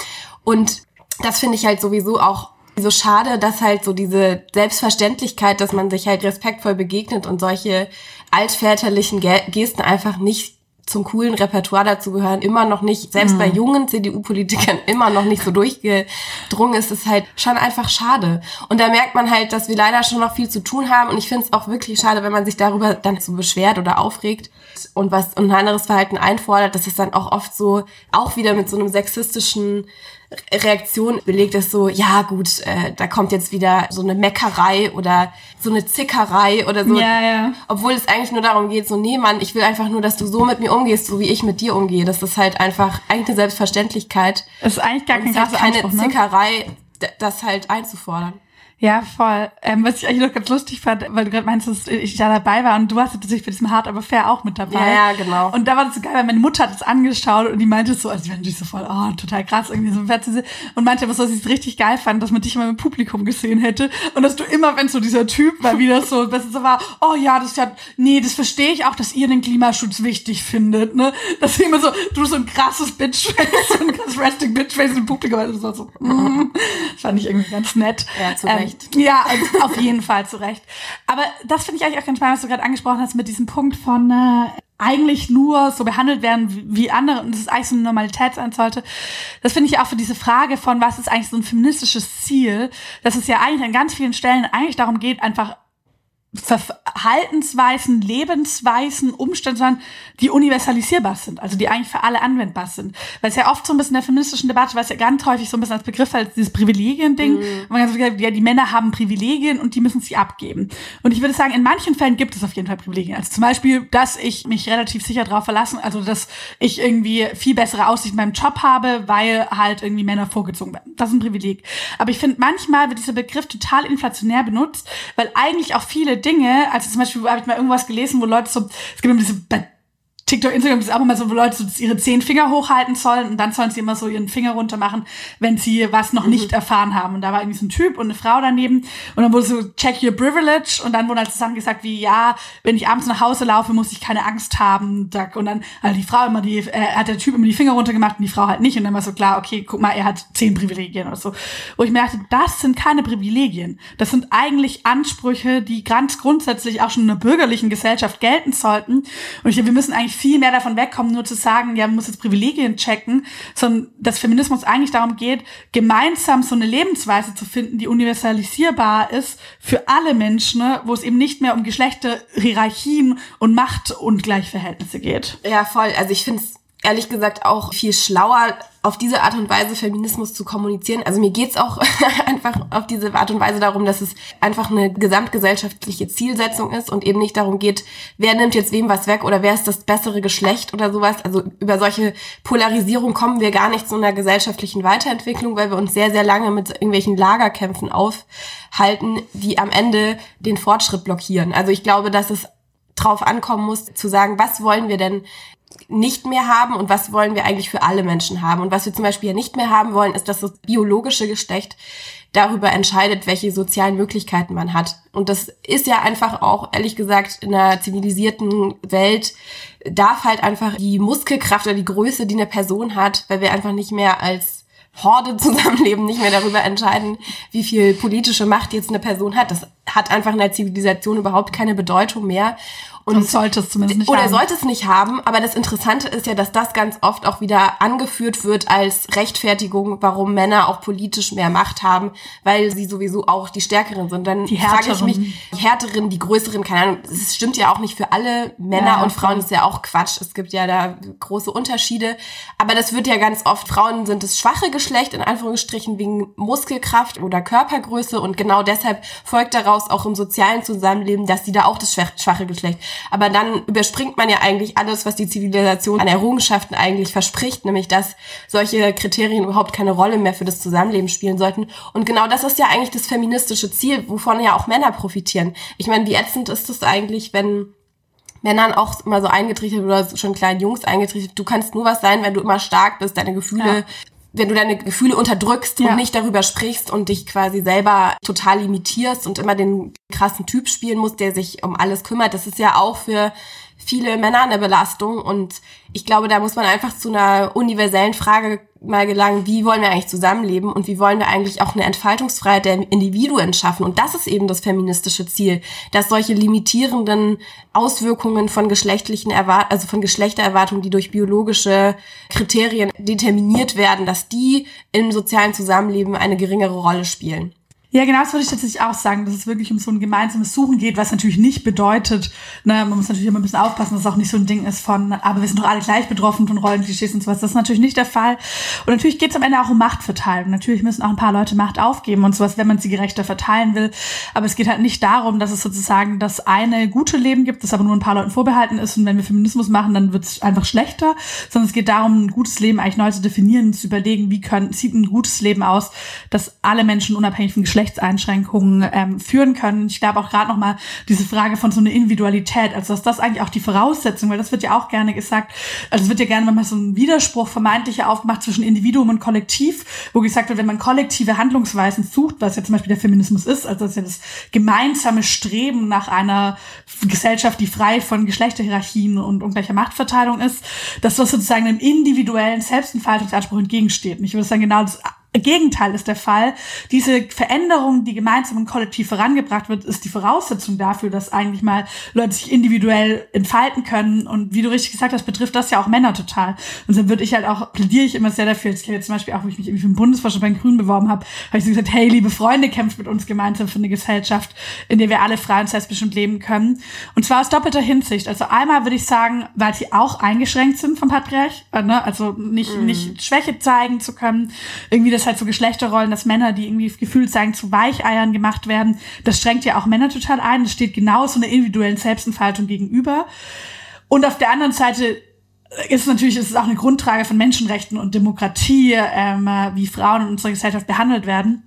und das finde ich halt sowieso auch so schade, dass halt so diese Selbstverständlichkeit, dass man sich halt respektvoll begegnet und solche altväterlichen Gesten einfach nicht zum coolen Repertoire dazu gehören, immer noch nicht, selbst mhm. bei jungen CDU-Politikern immer noch nicht so durchgedrungen ist, ist halt schon einfach schade. Und da merkt man halt, dass wir leider schon noch viel zu tun haben. Und ich finde es auch wirklich schade, wenn man sich darüber dann so beschwert oder aufregt und was und ein anderes Verhalten einfordert, dass es dann auch oft so, auch wieder mit so einem sexistischen Reaktion belegt ist so, ja gut, äh, da kommt jetzt wieder so eine Meckerei oder so eine Zickerei oder so. Ja, ja. Obwohl es eigentlich nur darum geht, so, nee, Mann, ich will einfach nur, dass du so mit mir umgehst, so wie ich mit dir umgehe. Das ist halt einfach eigentlich eine Selbstverständlichkeit. Das ist eigentlich gar kein halt keine Anspruch, ne? Zickerei, das halt einzufordern. Ja, voll. Ähm, was ich eigentlich noch ganz lustig fand, weil du gerade meinst, dass ich da dabei war und du warst tatsächlich bei diesem Hard aber Fair auch mit dabei. Ja, ja, genau. Und da war das so geil, weil meine Mutter hat das angeschaut und die meinte so, also die war natürlich so voll, oh, total krass, irgendwie so ein und meinte, was, was ich richtig geil fand, dass man dich immer im Publikum gesehen hätte und dass du immer, wenn so dieser Typ mal wieder so, was so war, oh ja, das ist ja, nee, das verstehe ich auch, dass ihr den Klimaschutz wichtig findet, ne? Dass immer so, du so ein krasses Bitchface, so ein krasses Resting Bitchface im Publikum, also so, so mm, das fand ich irgendwie ganz nett. Ja, zu Recht. Ja, auf jeden Fall zu Recht. Aber das finde ich eigentlich auch ganz spannend, was du gerade angesprochen hast mit diesem Punkt von äh, eigentlich nur so behandelt werden wie andere und das ist eigentlich so eine Normalität sein sollte. Das finde ich auch für diese Frage von, was ist eigentlich so ein feministisches Ziel, dass es ja eigentlich an ganz vielen Stellen eigentlich darum geht, einfach Verhaltensweisen, Lebensweisen, Umstände, die universalisierbar sind, also die eigentlich für alle anwendbar sind. Weil es ja oft so ein bisschen in der feministischen Debatte, weil es ja ganz häufig so ein bisschen als Begriff als dieses Privilegien-Ding, mhm. man ganz gesagt, ja, die Männer haben Privilegien und die müssen sie abgeben. Und ich würde sagen, in manchen Fällen gibt es auf jeden Fall Privilegien. Also zum Beispiel, dass ich mich relativ sicher darauf verlassen, also dass ich irgendwie viel bessere Aussicht in meinem Job habe, weil halt irgendwie Männer vorgezogen werden. Das ist ein Privileg. Aber ich finde, manchmal wird dieser Begriff total inflationär benutzt, weil eigentlich auch viele Dinge, also zum Beispiel habe ich mal irgendwas gelesen, wo Leute so, es gibt immer diese TikTok, Instagram ist auch immer so, wo Leute so ihre zehn Finger hochhalten sollen und dann sollen sie immer so ihren Finger runter machen, wenn sie was noch nicht mhm. erfahren haben. Und da war irgendwie so ein Typ und eine Frau daneben und dann wurde so, check your privilege und dann wurde halt zusammen gesagt, wie, ja, wenn ich abends nach Hause laufe, muss ich keine Angst haben. Und dann hat die Frau immer die, äh, hat der Typ immer die Finger runter gemacht und die Frau halt nicht. Und dann war so klar, okay, guck mal, er hat zehn Privilegien oder so. Wo ich mir dachte, das sind keine Privilegien. Das sind eigentlich Ansprüche, die ganz grundsätzlich auch schon in einer bürgerlichen Gesellschaft gelten sollten. Und ich, wir müssen eigentlich viel mehr davon wegkommen, nur zu sagen, ja, man muss jetzt Privilegien checken, sondern dass Feminismus eigentlich darum geht, gemeinsam so eine Lebensweise zu finden, die universalisierbar ist für alle Menschen, ne, wo es eben nicht mehr um Geschlechter, Hierarchien und Machtungleichverhältnisse geht. Ja, voll. Also ich finde es ehrlich gesagt auch viel schlauer, auf diese Art und Weise Feminismus zu kommunizieren. Also mir geht's auch einfach auf diese Art und Weise darum, dass es einfach eine gesamtgesellschaftliche Zielsetzung ist und eben nicht darum geht, wer nimmt jetzt wem was weg oder wer ist das bessere Geschlecht oder sowas. Also über solche Polarisierung kommen wir gar nicht zu einer gesellschaftlichen Weiterentwicklung, weil wir uns sehr, sehr lange mit irgendwelchen Lagerkämpfen aufhalten, die am Ende den Fortschritt blockieren. Also ich glaube, dass es drauf ankommen muss, zu sagen, was wollen wir denn nicht mehr haben und was wollen wir eigentlich für alle Menschen haben. Und was wir zum Beispiel ja nicht mehr haben wollen, ist, dass das biologische Geschlecht darüber entscheidet, welche sozialen Möglichkeiten man hat. Und das ist ja einfach auch, ehrlich gesagt, in einer zivilisierten Welt darf halt einfach die Muskelkraft oder die Größe, die eine Person hat, weil wir einfach nicht mehr als Horde zusammenleben, nicht mehr darüber entscheiden, wie viel politische Macht jetzt eine Person hat. Das hat einfach in der Zivilisation überhaupt keine Bedeutung mehr. Und, und sollte es zumindest nicht oder haben. Oder sollte es nicht haben, aber das Interessante ist ja, dass das ganz oft auch wieder angeführt wird als Rechtfertigung, warum Männer auch politisch mehr Macht haben, weil sie sowieso auch die Stärkeren sind. Dann frage ich mich, die Härteren, die Größeren, keine Ahnung, es stimmt ja auch nicht für alle Männer ja, und Frauen, das ist ja auch Quatsch. Es gibt ja da große Unterschiede. Aber das wird ja ganz oft, Frauen sind das schwache Geschlecht, in Anführungsstrichen, wegen Muskelkraft oder Körpergröße und genau deshalb folgt daraus auch im sozialen Zusammenleben, dass sie da auch das schwache Geschlecht aber dann überspringt man ja eigentlich alles, was die Zivilisation an Errungenschaften eigentlich verspricht, nämlich dass solche Kriterien überhaupt keine Rolle mehr für das Zusammenleben spielen sollten. Und genau das ist ja eigentlich das feministische Ziel, wovon ja auch Männer profitieren. Ich meine, wie ätzend ist es eigentlich, wenn Männern auch immer so eingetrichtert oder schon kleinen Jungs eingetrichtert, du kannst nur was sein, wenn du immer stark bist, deine Gefühle ja wenn du deine Gefühle unterdrückst ja. und nicht darüber sprichst und dich quasi selber total limitierst und immer den krassen Typ spielen muss, der sich um alles kümmert. Das ist ja auch für viele Männer eine Belastung. Und ich glaube, da muss man einfach zu einer universellen Frage mal gelangen, wie wollen wir eigentlich zusammenleben und wie wollen wir eigentlich auch eine Entfaltungsfreiheit der Individuen schaffen. Und das ist eben das feministische Ziel, dass solche limitierenden Auswirkungen von geschlechtlichen Erwart also von Geschlechtererwartungen, die durch biologische Kriterien determiniert werden, dass die im sozialen Zusammenleben eine geringere Rolle spielen. Ja, genau, das würde ich tatsächlich auch sagen, dass es wirklich um so ein gemeinsames Suchen geht, was natürlich nicht bedeutet, ne, man muss natürlich immer ein bisschen aufpassen, dass es auch nicht so ein Ding ist von, aber wir sind doch alle gleich betroffen von Rollenklischees und sowas. Das ist natürlich nicht der Fall. Und natürlich geht es am Ende auch um Machtverteilung. Natürlich müssen auch ein paar Leute Macht aufgeben und sowas, wenn man sie gerechter verteilen will. Aber es geht halt nicht darum, dass es sozusagen das eine gute Leben gibt, das aber nur ein paar Leuten vorbehalten ist und wenn wir Feminismus machen, dann wird es einfach schlechter, sondern es geht darum, ein gutes Leben eigentlich neu zu definieren, zu überlegen, wie können, sieht ein gutes Leben aus, dass alle Menschen unabhängig von Geschlecht Geschlechtseinschränkungen ähm, führen können. Ich glaube auch gerade noch mal diese Frage von so einer Individualität, also dass das eigentlich auch die Voraussetzung, weil das wird ja auch gerne gesagt, also es wird ja gerne mal so ein Widerspruch vermeintlicher aufgemacht zwischen Individuum und Kollektiv, wo gesagt wird, wenn man kollektive Handlungsweisen sucht, was ja zum Beispiel der Feminismus ist, also das ist ja das gemeinsame Streben nach einer Gesellschaft, die frei von Geschlechterhierarchien und ungleicher Machtverteilung ist, dass das sozusagen einem individuellen Selbstentfaltungsanspruch entgegensteht. Und ich würde sagen, genau das Gegenteil ist der Fall. Diese Veränderung, die gemeinsam und kollektiv vorangebracht wird, ist die Voraussetzung dafür, dass eigentlich mal Leute sich individuell entfalten können. Und wie du richtig gesagt hast, betrifft das ja auch Männer total. Und dann würde ich halt auch, plädiere ich immer sehr dafür, jetzt, zum Beispiel auch, wo ich mich irgendwie für den Bundesvorstand bei den Grünen beworben habe, habe ich so gesagt, hey, liebe Freunde, kämpft mit uns gemeinsam für eine Gesellschaft, in der wir alle frei und selbstbestimmt leben können. Und zwar aus doppelter Hinsicht. Also einmal würde ich sagen, weil sie auch eingeschränkt sind vom Patriarch, äh, ne? also nicht, mm. nicht Schwäche zeigen zu können, irgendwie das halt so Geschlechterrollen, dass Männer, die irgendwie gefühlt sagen, zu Weicheiern gemacht werden, das strengt ja auch Männer total ein. Das steht genau so einer individuellen Selbstentfaltung gegenüber. Und auf der anderen Seite ist natürlich ist es auch eine Grundtrage von Menschenrechten und Demokratie, ähm, wie Frauen in unserer Gesellschaft behandelt werden.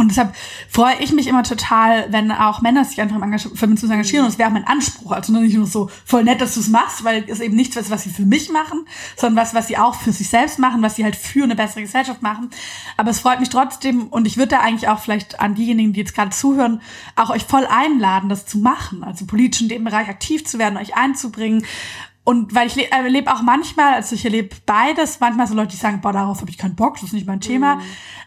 Und deshalb freue ich mich immer total, wenn auch Männer sich einfach im Feminismus engagieren. Und es wäre auch mein Anspruch. Also nicht nur so voll nett, dass du es machst, weil es eben nichts ist, was sie für mich machen, sondern was, was sie auch für sich selbst machen, was sie halt für eine bessere Gesellschaft machen. Aber es freut mich trotzdem und ich würde da eigentlich auch vielleicht an diejenigen, die jetzt gerade zuhören, auch euch voll einladen, das zu machen. Also politisch in dem Bereich aktiv zu werden, euch einzubringen und weil ich erlebe äh, auch manchmal, also ich erlebe beides, manchmal so Leute, die sagen, boah, darauf habe ich keinen Bock, das ist nicht mein Thema. Mhm.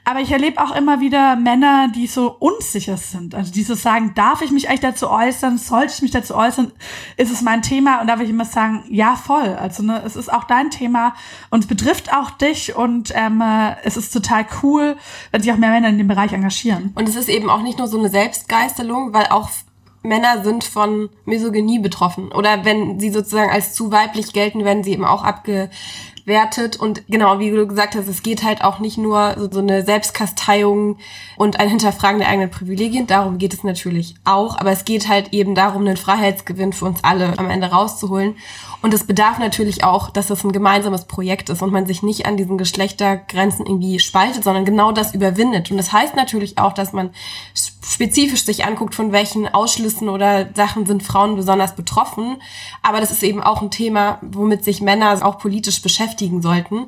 Aber ich erlebe auch immer wieder Männer, die so unsicher sind. Also die so sagen, darf ich mich eigentlich dazu äußern? Sollte ich mich dazu äußern? Ist es mein Thema? Und da will ich immer sagen, ja, voll. Also ne, es ist auch dein Thema und es betrifft auch dich und ähm, äh, es ist total cool, wenn sich auch mehr Männer in dem Bereich engagieren. Und es ist eben auch nicht nur so eine Selbstgeißelung, weil auch Männer sind von Misogynie betroffen. Oder wenn sie sozusagen als zu weiblich gelten, werden sie eben auch abgewertet. Und genau, wie du gesagt hast, es geht halt auch nicht nur so, so eine Selbstkasteiung und ein Hinterfragen der eigenen Privilegien. Darum geht es natürlich auch. Aber es geht halt eben darum, einen Freiheitsgewinn für uns alle am Ende rauszuholen. Und es bedarf natürlich auch, dass es ein gemeinsames Projekt ist und man sich nicht an diesen Geschlechtergrenzen irgendwie spaltet, sondern genau das überwindet. Und das heißt natürlich auch, dass man spezifisch sich anguckt, von welchen Ausschlüssen oder Sachen sind Frauen besonders betroffen. Aber das ist eben auch ein Thema, womit sich Männer auch politisch beschäftigen sollten.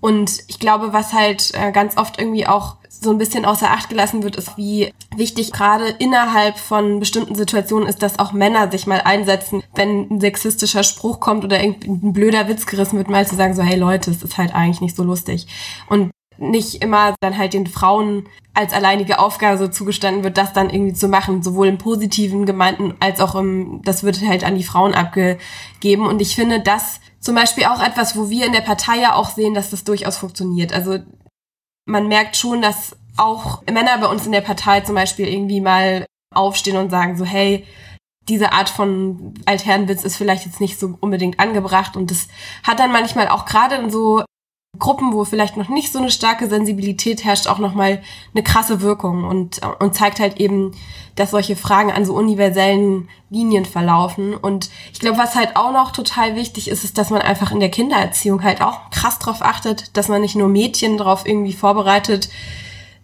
Und ich glaube, was halt äh, ganz oft irgendwie auch so ein bisschen außer Acht gelassen wird, ist, wie wichtig gerade innerhalb von bestimmten Situationen ist, dass auch Männer sich mal einsetzen, wenn ein sexistischer Spruch kommt oder ein blöder Witz gerissen wird, mal zu sagen so, hey Leute, es ist halt eigentlich nicht so lustig. Und nicht immer dann halt den Frauen als alleinige Aufgabe so zugestanden wird, das dann irgendwie zu machen, sowohl im positiven Gemeinten als auch im, das wird halt an die Frauen abgegeben. Und ich finde das zum Beispiel auch etwas, wo wir in der Partei ja auch sehen, dass das durchaus funktioniert. Also man merkt schon, dass auch Männer bei uns in der Partei zum Beispiel irgendwie mal aufstehen und sagen so, hey, diese Art von Altherrenwitz ist vielleicht jetzt nicht so unbedingt angebracht. Und das hat dann manchmal auch gerade in so Gruppen, wo vielleicht noch nicht so eine starke Sensibilität herrscht, auch nochmal eine krasse Wirkung und, und zeigt halt eben, dass solche Fragen an so universellen Linien verlaufen. Und ich glaube, was halt auch noch total wichtig ist, ist, dass man einfach in der Kindererziehung halt auch krass drauf achtet, dass man nicht nur Mädchen darauf irgendwie vorbereitet,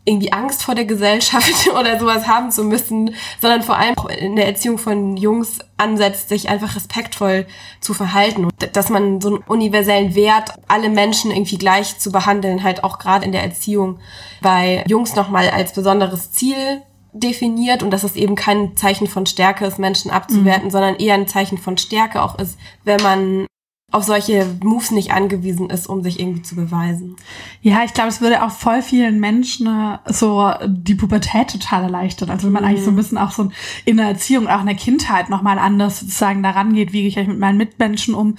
irgendwie Angst vor der Gesellschaft oder sowas haben zu müssen, sondern vor allem in der Erziehung von Jungs ansetzt, sich einfach respektvoll zu verhalten. Und dass man so einen universellen Wert, alle Menschen irgendwie gleich zu behandeln, halt auch gerade in der Erziehung bei Jungs nochmal als besonderes Ziel definiert und dass es eben kein Zeichen von Stärke ist, Menschen abzuwerten, mhm. sondern eher ein Zeichen von Stärke auch ist, wenn man auf solche Moves nicht angewiesen ist, um sich irgendwie zu beweisen. Ja, ich glaube, es würde auch voll vielen Menschen äh, so die Pubertät total erleichtern. Also wenn man mhm. eigentlich so ein bisschen auch so in der Erziehung, auch in der Kindheit nochmal anders sozusagen daran geht, wie gehe ich mit meinen Mitmenschen um.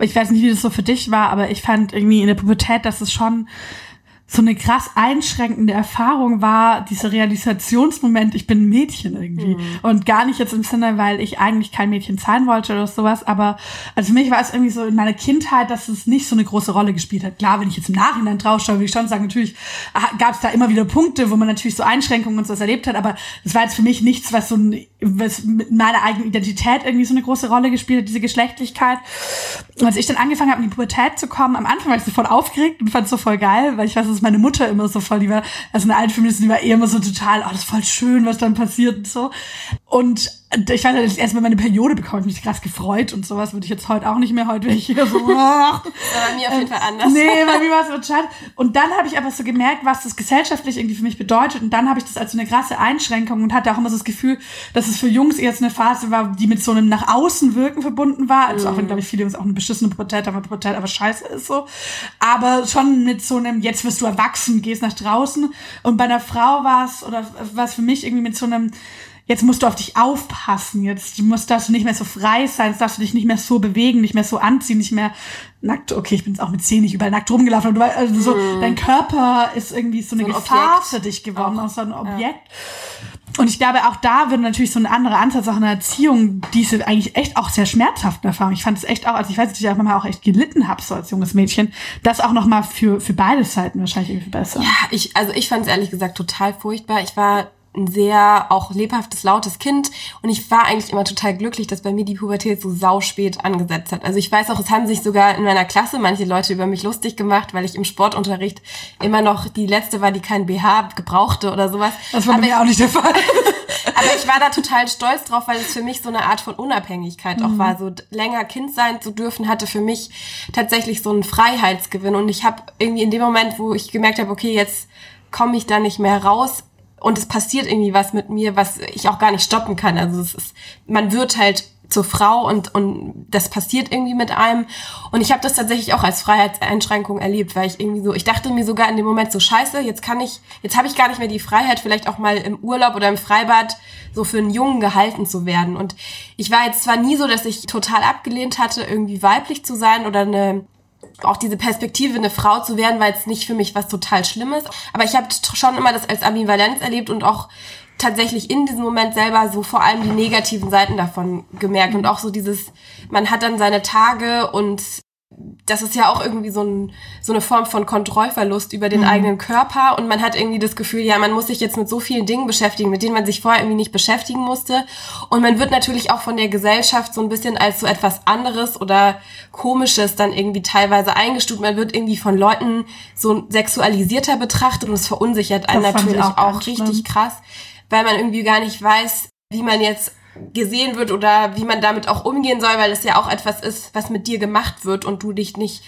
Ich weiß nicht, wie das so für dich war, aber ich fand irgendwie in der Pubertät, dass es schon so eine krass einschränkende Erfahrung war, dieser Realisationsmoment, ich bin ein Mädchen irgendwie. Mhm. Und gar nicht jetzt im Sinne, weil ich eigentlich kein Mädchen sein wollte oder sowas, aber also für mich war es irgendwie so in meiner Kindheit, dass es nicht so eine große Rolle gespielt hat. Klar, wenn ich jetzt im Nachhinein drauf schaue, würde ich schon sagen, natürlich gab es da immer wieder Punkte, wo man natürlich so Einschränkungen und sowas erlebt hat, aber das war jetzt für mich nichts, was so ein, was mit meiner eigenen Identität irgendwie so eine große Rolle gespielt hat, diese Geschlechtlichkeit. Und als ich dann angefangen habe, in die Pubertät zu kommen, am Anfang war ich so voll aufgeregt und fand es so voll geil, weil ich weiß, ist meine Mutter immer so voll, die war, also eine alte Feministin, die war eher immer so total, oh, das ist voll schön, was dann passiert und so. Und ich weiß, als ich erstmal meine Periode bekommen, ich mich krass gefreut und sowas würde ich jetzt heute auch nicht mehr. Heute wäre ich hier so. war bei mir auf jeden Fall anders. Nee, bei mir war es so schade. Und dann habe ich aber so gemerkt, was das gesellschaftlich irgendwie für mich bedeutet. Und dann habe ich das als so eine krasse Einschränkung und hatte auch immer so das Gefühl, dass es für Jungs jetzt eine Phase war, die mit so einem nach außen wirken verbunden war. Also auch wenn, glaube ich, viele Jungs auch eine beschissene Pubertät haben, Pubertät aber scheiße ist so. Aber schon mit so einem, jetzt wirst du erwachsen, gehst nach draußen. Und bei einer Frau war es, oder war es für mich irgendwie mit so einem, jetzt musst du auf dich aufpassen, jetzt musst, darfst du nicht mehr so frei sein, jetzt darfst du dich nicht mehr so bewegen, nicht mehr so anziehen, nicht mehr nackt, okay, ich bin jetzt auch mit zehn nicht überall nackt rumgelaufen, aber du, also so, mm. dein Körper ist irgendwie so eine so ein Gefahr Objekt. für dich geworden, auch so ein Objekt. Ja. Und ich glaube, auch da würde natürlich so ein anderer Ansatz auch in der Erziehung diese eigentlich echt auch sehr schmerzhaften Erfahrung. Ich fand es echt auch, also ich weiß, dass ich auch manchmal auch echt gelitten habe, so als junges Mädchen, das auch nochmal für, für beide Seiten wahrscheinlich irgendwie besser. Ja, ich, also ich fand es ehrlich gesagt total furchtbar. Ich war ein sehr auch lebhaftes, lautes Kind und ich war eigentlich immer total glücklich, dass bei mir die Pubertät so sauspät angesetzt hat. Also ich weiß auch, es haben sich sogar in meiner Klasse manche Leute über mich lustig gemacht, weil ich im Sportunterricht immer noch die letzte war, die kein BH gebrauchte oder sowas. Das war aber mir auch nicht der Fall. aber ich war da total stolz drauf, weil es für mich so eine Art von Unabhängigkeit mhm. auch war. So länger Kind sein zu dürfen, hatte für mich tatsächlich so einen Freiheitsgewinn und ich habe irgendwie in dem Moment, wo ich gemerkt habe, okay, jetzt komme ich da nicht mehr raus, und es passiert irgendwie was mit mir, was ich auch gar nicht stoppen kann. Also es ist, man wird halt zur Frau und, und das passiert irgendwie mit einem. Und ich habe das tatsächlich auch als Freiheitseinschränkung erlebt, weil ich irgendwie so, ich dachte mir sogar in dem Moment so, scheiße, jetzt kann ich, jetzt habe ich gar nicht mehr die Freiheit, vielleicht auch mal im Urlaub oder im Freibad so für einen Jungen gehalten zu werden. Und ich war jetzt zwar nie so, dass ich total abgelehnt hatte, irgendwie weiblich zu sein oder eine auch diese Perspektive, eine Frau zu werden, weil es nicht für mich was total Schlimmes. Aber ich habe schon immer das als Ambivalenz erlebt und auch tatsächlich in diesem Moment selber so vor allem die negativen Seiten davon gemerkt und auch so dieses, man hat dann seine Tage und das ist ja auch irgendwie so, ein, so eine Form von Kontrollverlust über den mhm. eigenen Körper und man hat irgendwie das Gefühl, ja, man muss sich jetzt mit so vielen Dingen beschäftigen, mit denen man sich vorher irgendwie nicht beschäftigen musste und man wird natürlich auch von der Gesellschaft so ein bisschen als so etwas anderes oder komisches dann irgendwie teilweise eingestuft. Man wird irgendwie von Leuten so sexualisierter betrachtet und es verunsichert einen natürlich auch, auch richtig krass, weil man irgendwie gar nicht weiß, wie man jetzt gesehen wird oder wie man damit auch umgehen soll, weil es ja auch etwas ist, was mit dir gemacht wird und du dich nicht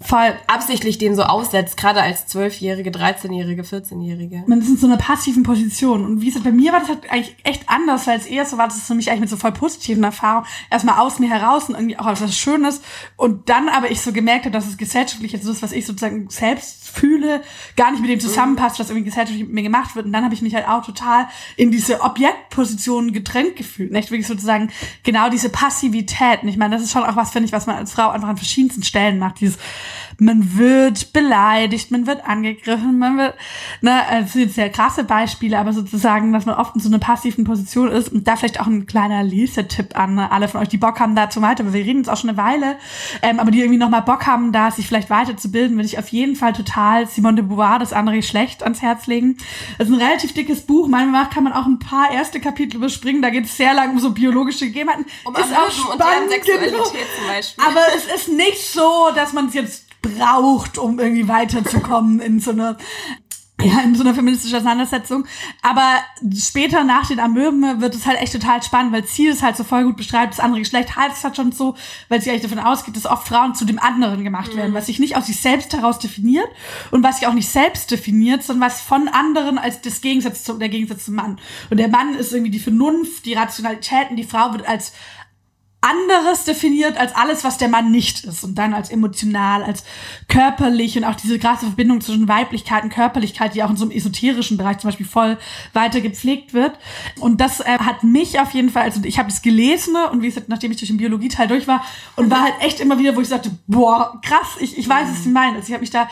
voll absichtlich dem so aussetzt, gerade als Zwölfjährige, 13-Jährige, 14-Jährige. Man ist in so einer passiven Position. Und wie gesagt, bei mir war das halt eigentlich echt anders, weil es eher so war, dass es für mich eigentlich mit so voll positiven Erfahrungen erstmal aus mir heraus und irgendwie auch etwas Schönes. Und dann aber ich so gemerkt habe, dass es gesellschaftlich jetzt so ist, was ich sozusagen selbst fühle, gar nicht mit dem zusammenpasst, was irgendwie gesellschaftlich mit mir gemacht wird. Und dann habe ich mich halt auch total in diese Objektposition gedrängt gefühlt. Nicht wirklich sozusagen genau diese Passivität. Und ich meine, das ist schon auch was, finde ich, was man als Frau einfach an verschiedensten Stellen macht. Dieses man wird beleidigt, man wird angegriffen, man wird, ne, das sind jetzt sehr krasse Beispiele, aber sozusagen, dass man oft in so einer passiven Position ist und da vielleicht auch ein kleiner Lesetipp an alle von euch, die Bock haben dazu weiter, weil wir reden jetzt auch schon eine Weile, ähm, aber die irgendwie nochmal Bock haben, da sich vielleicht weiterzubilden, würde ich auf jeden Fall total Simone de Beauvoir, das andere Geschlecht, ans Herz legen. Das ist ein relativ dickes Buch, meiner Meinung nach kann man auch ein paar erste Kapitel überspringen, da geht es sehr lang um so biologische Gegebenheiten. Um ist auch spannend, und Sexualität genau. zum Beispiel. Aber es ist nicht so, dass man es jetzt braucht, um irgendwie weiterzukommen in so einer ja, in so einer feministischen Auseinandersetzung. Aber später nach den Amöben wird es halt echt total spannend, weil Ziel es halt so voll gut beschreibt, das andere Geschlecht halt es halt schon so, weil sie eigentlich davon ausgeht, dass oft Frauen zu dem anderen gemacht werden, mhm. was sich nicht aus sich selbst heraus definiert und was sich auch nicht selbst definiert, sondern was von anderen als das Gegensatz zum, der Gegensatz zum Mann. Und der Mann ist irgendwie die Vernunft, die Rationalität und die Frau wird als anderes definiert als alles, was der Mann nicht ist. Und dann als emotional, als körperlich und auch diese krasse Verbindung zwischen Weiblichkeit und Körperlichkeit, die auch in so einem esoterischen Bereich zum Beispiel voll weiter gepflegt wird. Und das äh, hat mich auf jeden Fall, also ich habe es gelesen und wie gesagt, nachdem ich durch den Biologieteil durch war und war halt echt immer wieder, wo ich sagte, boah, krass, ich, ich weiß, was sie meinen. Also ich habe mich da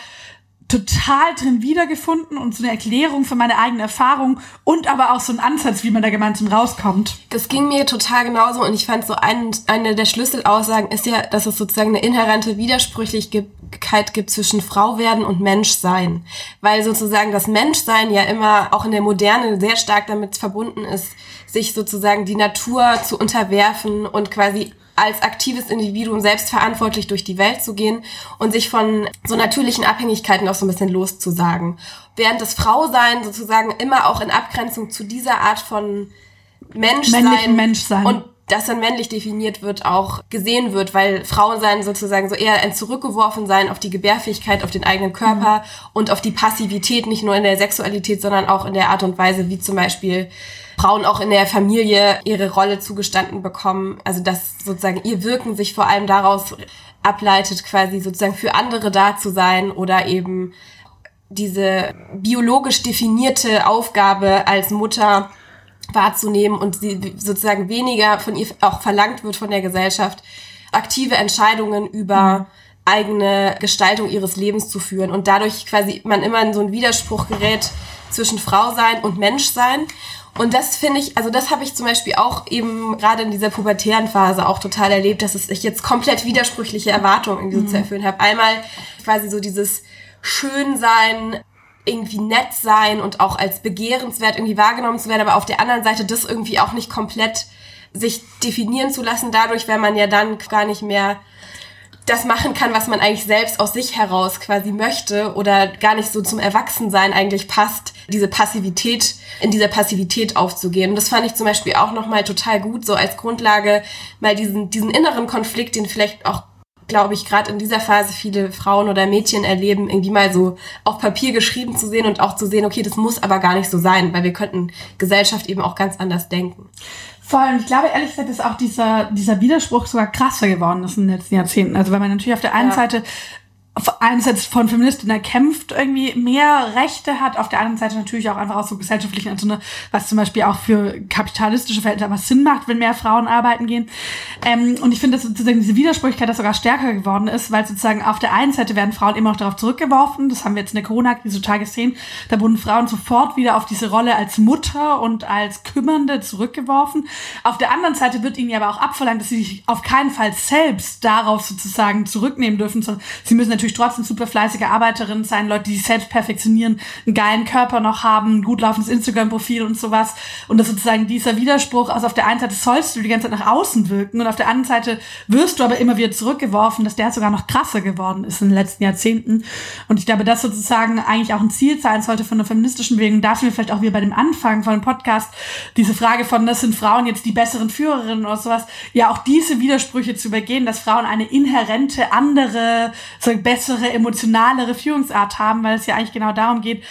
total drin wiedergefunden und so eine Erklärung für meine eigene Erfahrung und aber auch so ein Ansatz, wie man da gemeinsam rauskommt. Das ging mir total genauso und ich fand so ein, eine der Schlüsselaussagen ist ja, dass es sozusagen eine inhärente Widersprüchlichkeit gibt zwischen Frau werden und Menschsein. Weil sozusagen das Menschsein ja immer auch in der Moderne sehr stark damit verbunden ist, sich sozusagen die Natur zu unterwerfen und quasi als aktives Individuum selbstverantwortlich durch die Welt zu gehen und sich von so natürlichen Abhängigkeiten auch so ein bisschen loszusagen. Während das Frausein sozusagen immer auch in Abgrenzung zu dieser Art von Menschsein, Menschsein. und das dann männlich definiert wird, auch gesehen wird, weil Frauensein sozusagen so eher ein Zurückgeworfensein auf die Gebärfähigkeit, auf den eigenen Körper mhm. und auf die Passivität, nicht nur in der Sexualität, sondern auch in der Art und Weise, wie zum Beispiel Frauen auch in der Familie ihre Rolle zugestanden bekommen. Also dass sozusagen ihr Wirken sich vor allem daraus ableitet, quasi sozusagen für andere da zu sein oder eben diese biologisch definierte Aufgabe als Mutter wahrzunehmen und sie sozusagen weniger von ihr auch verlangt wird von der Gesellschaft, aktive Entscheidungen über mhm. eigene Gestaltung ihres Lebens zu führen und dadurch quasi man immer in so einen Widerspruch gerät zwischen Frau sein und Mensch sein und das finde ich, also das habe ich zum Beispiel auch eben gerade in dieser pubertären Phase auch total erlebt, dass es ich jetzt komplett widersprüchliche Erwartungen irgendwie so mhm. zu erfüllen habe. Einmal quasi so dieses Schönsein, irgendwie nett sein und auch als begehrenswert irgendwie wahrgenommen zu werden, aber auf der anderen Seite das irgendwie auch nicht komplett sich definieren zu lassen dadurch, weil man ja dann gar nicht mehr das machen kann, was man eigentlich selbst aus sich heraus quasi möchte oder gar nicht so zum Erwachsensein eigentlich passt, diese Passivität, in dieser Passivität aufzugehen. Und das fand ich zum Beispiel auch nochmal total gut, so als Grundlage mal diesen, diesen inneren Konflikt, den vielleicht auch glaube ich, gerade in dieser Phase viele Frauen oder Mädchen erleben, irgendwie mal so auf Papier geschrieben zu sehen und auch zu sehen, okay, das muss aber gar nicht so sein, weil wir könnten Gesellschaft eben auch ganz anders denken. Vor allem, ich glaube ehrlich gesagt, dass auch dieser, dieser Widerspruch sogar krasser geworden ist in den letzten Jahrzehnten. Also weil man natürlich auf der einen ja. Seite einerseits von Feministinnen erkämpft, irgendwie mehr Rechte hat, auf der anderen Seite natürlich auch einfach aus so gesellschaftlichen, also ne, was zum Beispiel auch für kapitalistische Verhältnisse was Sinn macht, wenn mehr Frauen arbeiten gehen. Ähm, und ich finde, dass sozusagen diese Widersprüchlichkeit das sogar stärker geworden ist, weil sozusagen auf der einen Seite werden Frauen immer noch darauf zurückgeworfen, das haben wir jetzt in der Corona-Krise total gesehen, da wurden Frauen sofort wieder auf diese Rolle als Mutter und als Kümmernde zurückgeworfen. Auf der anderen Seite wird ihnen aber auch abverlangt, dass sie sich auf keinen Fall selbst darauf sozusagen zurücknehmen dürfen, sondern sie müssen natürlich natürlich trotzdem super fleißige Arbeiterinnen sein, Leute, die sich selbst perfektionieren, einen geilen Körper noch haben, ein gut laufendes Instagram-Profil und sowas. Und das sozusagen dieser Widerspruch, also auf der einen Seite sollst du die ganze Zeit nach außen wirken und auf der anderen Seite wirst du aber immer wieder zurückgeworfen, dass der sogar noch krasser geworden ist in den letzten Jahrzehnten. Und ich glaube, das sozusagen eigentlich auch ein Ziel sein sollte von der feministischen Bewegung. Da sind wir vielleicht auch wieder bei dem Anfang von dem Podcast, diese Frage von, das sind Frauen jetzt die besseren Führerinnen oder sowas, ja auch diese Widersprüche zu übergehen, dass Frauen eine inhärente andere, so bessere, emotionalere Führungsart haben, weil es ja eigentlich genau darum geht,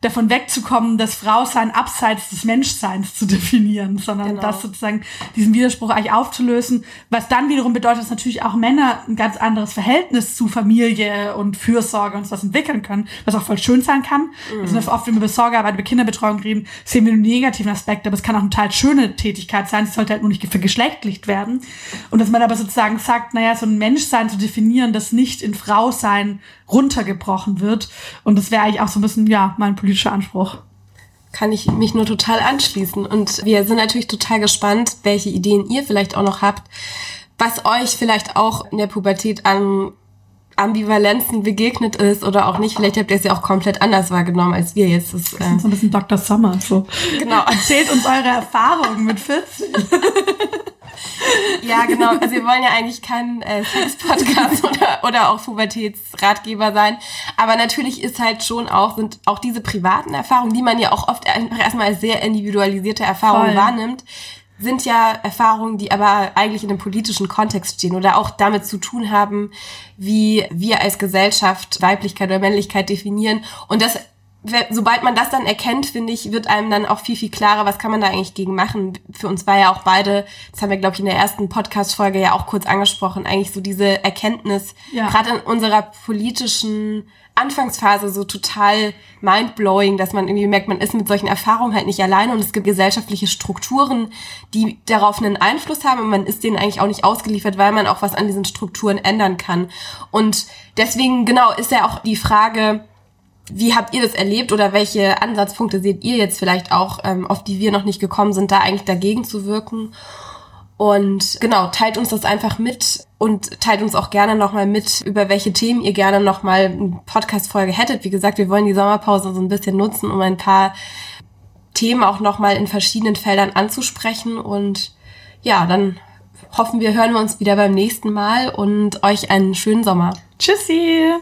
davon wegzukommen, das Frausein abseits des Menschseins zu definieren, sondern genau. das sozusagen diesen Widerspruch eigentlich aufzulösen, was dann wiederum bedeutet, dass natürlich auch Männer ein ganz anderes Verhältnis zu Familie und Fürsorge und sowas entwickeln können, was auch voll schön sein kann. Mhm. Also oft, wenn wir über Sorgearbeit, über Kinderbetreuung reden, sehen wir nur negativen Aspekte, aber es kann auch eine total schöne Tätigkeit sein, es sollte halt nur nicht vergeschlechtlicht werden. Und dass man aber sozusagen sagt, naja, so ein Menschsein zu definieren, das nicht in Frau sein runtergebrochen wird. Und das wäre eigentlich auch so ein bisschen, ja, mein politischer Anspruch. Kann ich mich nur total anschließen. Und wir sind natürlich total gespannt, welche Ideen ihr vielleicht auch noch habt, was euch vielleicht auch in der Pubertät an Ambivalenzen begegnet ist oder auch nicht. Vielleicht habt ihr es ja auch komplett anders wahrgenommen als wir jetzt. Das, das ist so ein bisschen Dr. Summer. So. Genau. Erzählt uns eure Erfahrungen mit 40. Ja, genau. Also wir wollen ja eigentlich kein äh, Sex-Podcast oder, oder auch Pubertätsratgeber sein. Aber natürlich ist halt schon auch, sind auch diese privaten Erfahrungen, die man ja auch oft einfach erstmal als sehr individualisierte Erfahrungen Voll. wahrnimmt, sind ja Erfahrungen, die aber eigentlich in einem politischen Kontext stehen oder auch damit zu tun haben, wie wir als Gesellschaft Weiblichkeit oder Männlichkeit definieren. Und das sobald man das dann erkennt, finde ich, wird einem dann auch viel, viel klarer, was kann man da eigentlich gegen machen. Für uns war ja auch beide, das haben wir, glaube ich, in der ersten Podcast-Folge ja auch kurz angesprochen, eigentlich so diese Erkenntnis, Ja. gerade in unserer politischen Anfangsphase so total mindblowing, dass man irgendwie merkt, man ist mit solchen Erfahrungen halt nicht alleine und es gibt gesellschaftliche Strukturen, die darauf einen Einfluss haben und man ist denen eigentlich auch nicht ausgeliefert, weil man auch was an diesen Strukturen ändern kann. Und deswegen, genau, ist ja auch die Frage, wie habt ihr das erlebt oder welche Ansatzpunkte seht ihr jetzt vielleicht auch, ähm, auf die wir noch nicht gekommen sind, da eigentlich dagegen zu wirken? Und genau, teilt uns das einfach mit und teilt uns auch gerne nochmal mit, über welche Themen ihr gerne nochmal eine Podcast-Folge hättet. Wie gesagt, wir wollen die Sommerpause so ein bisschen nutzen, um ein paar Themen auch nochmal in verschiedenen Feldern anzusprechen. Und ja, dann hoffen wir, hören wir uns wieder beim nächsten Mal und euch einen schönen Sommer. Tschüssi!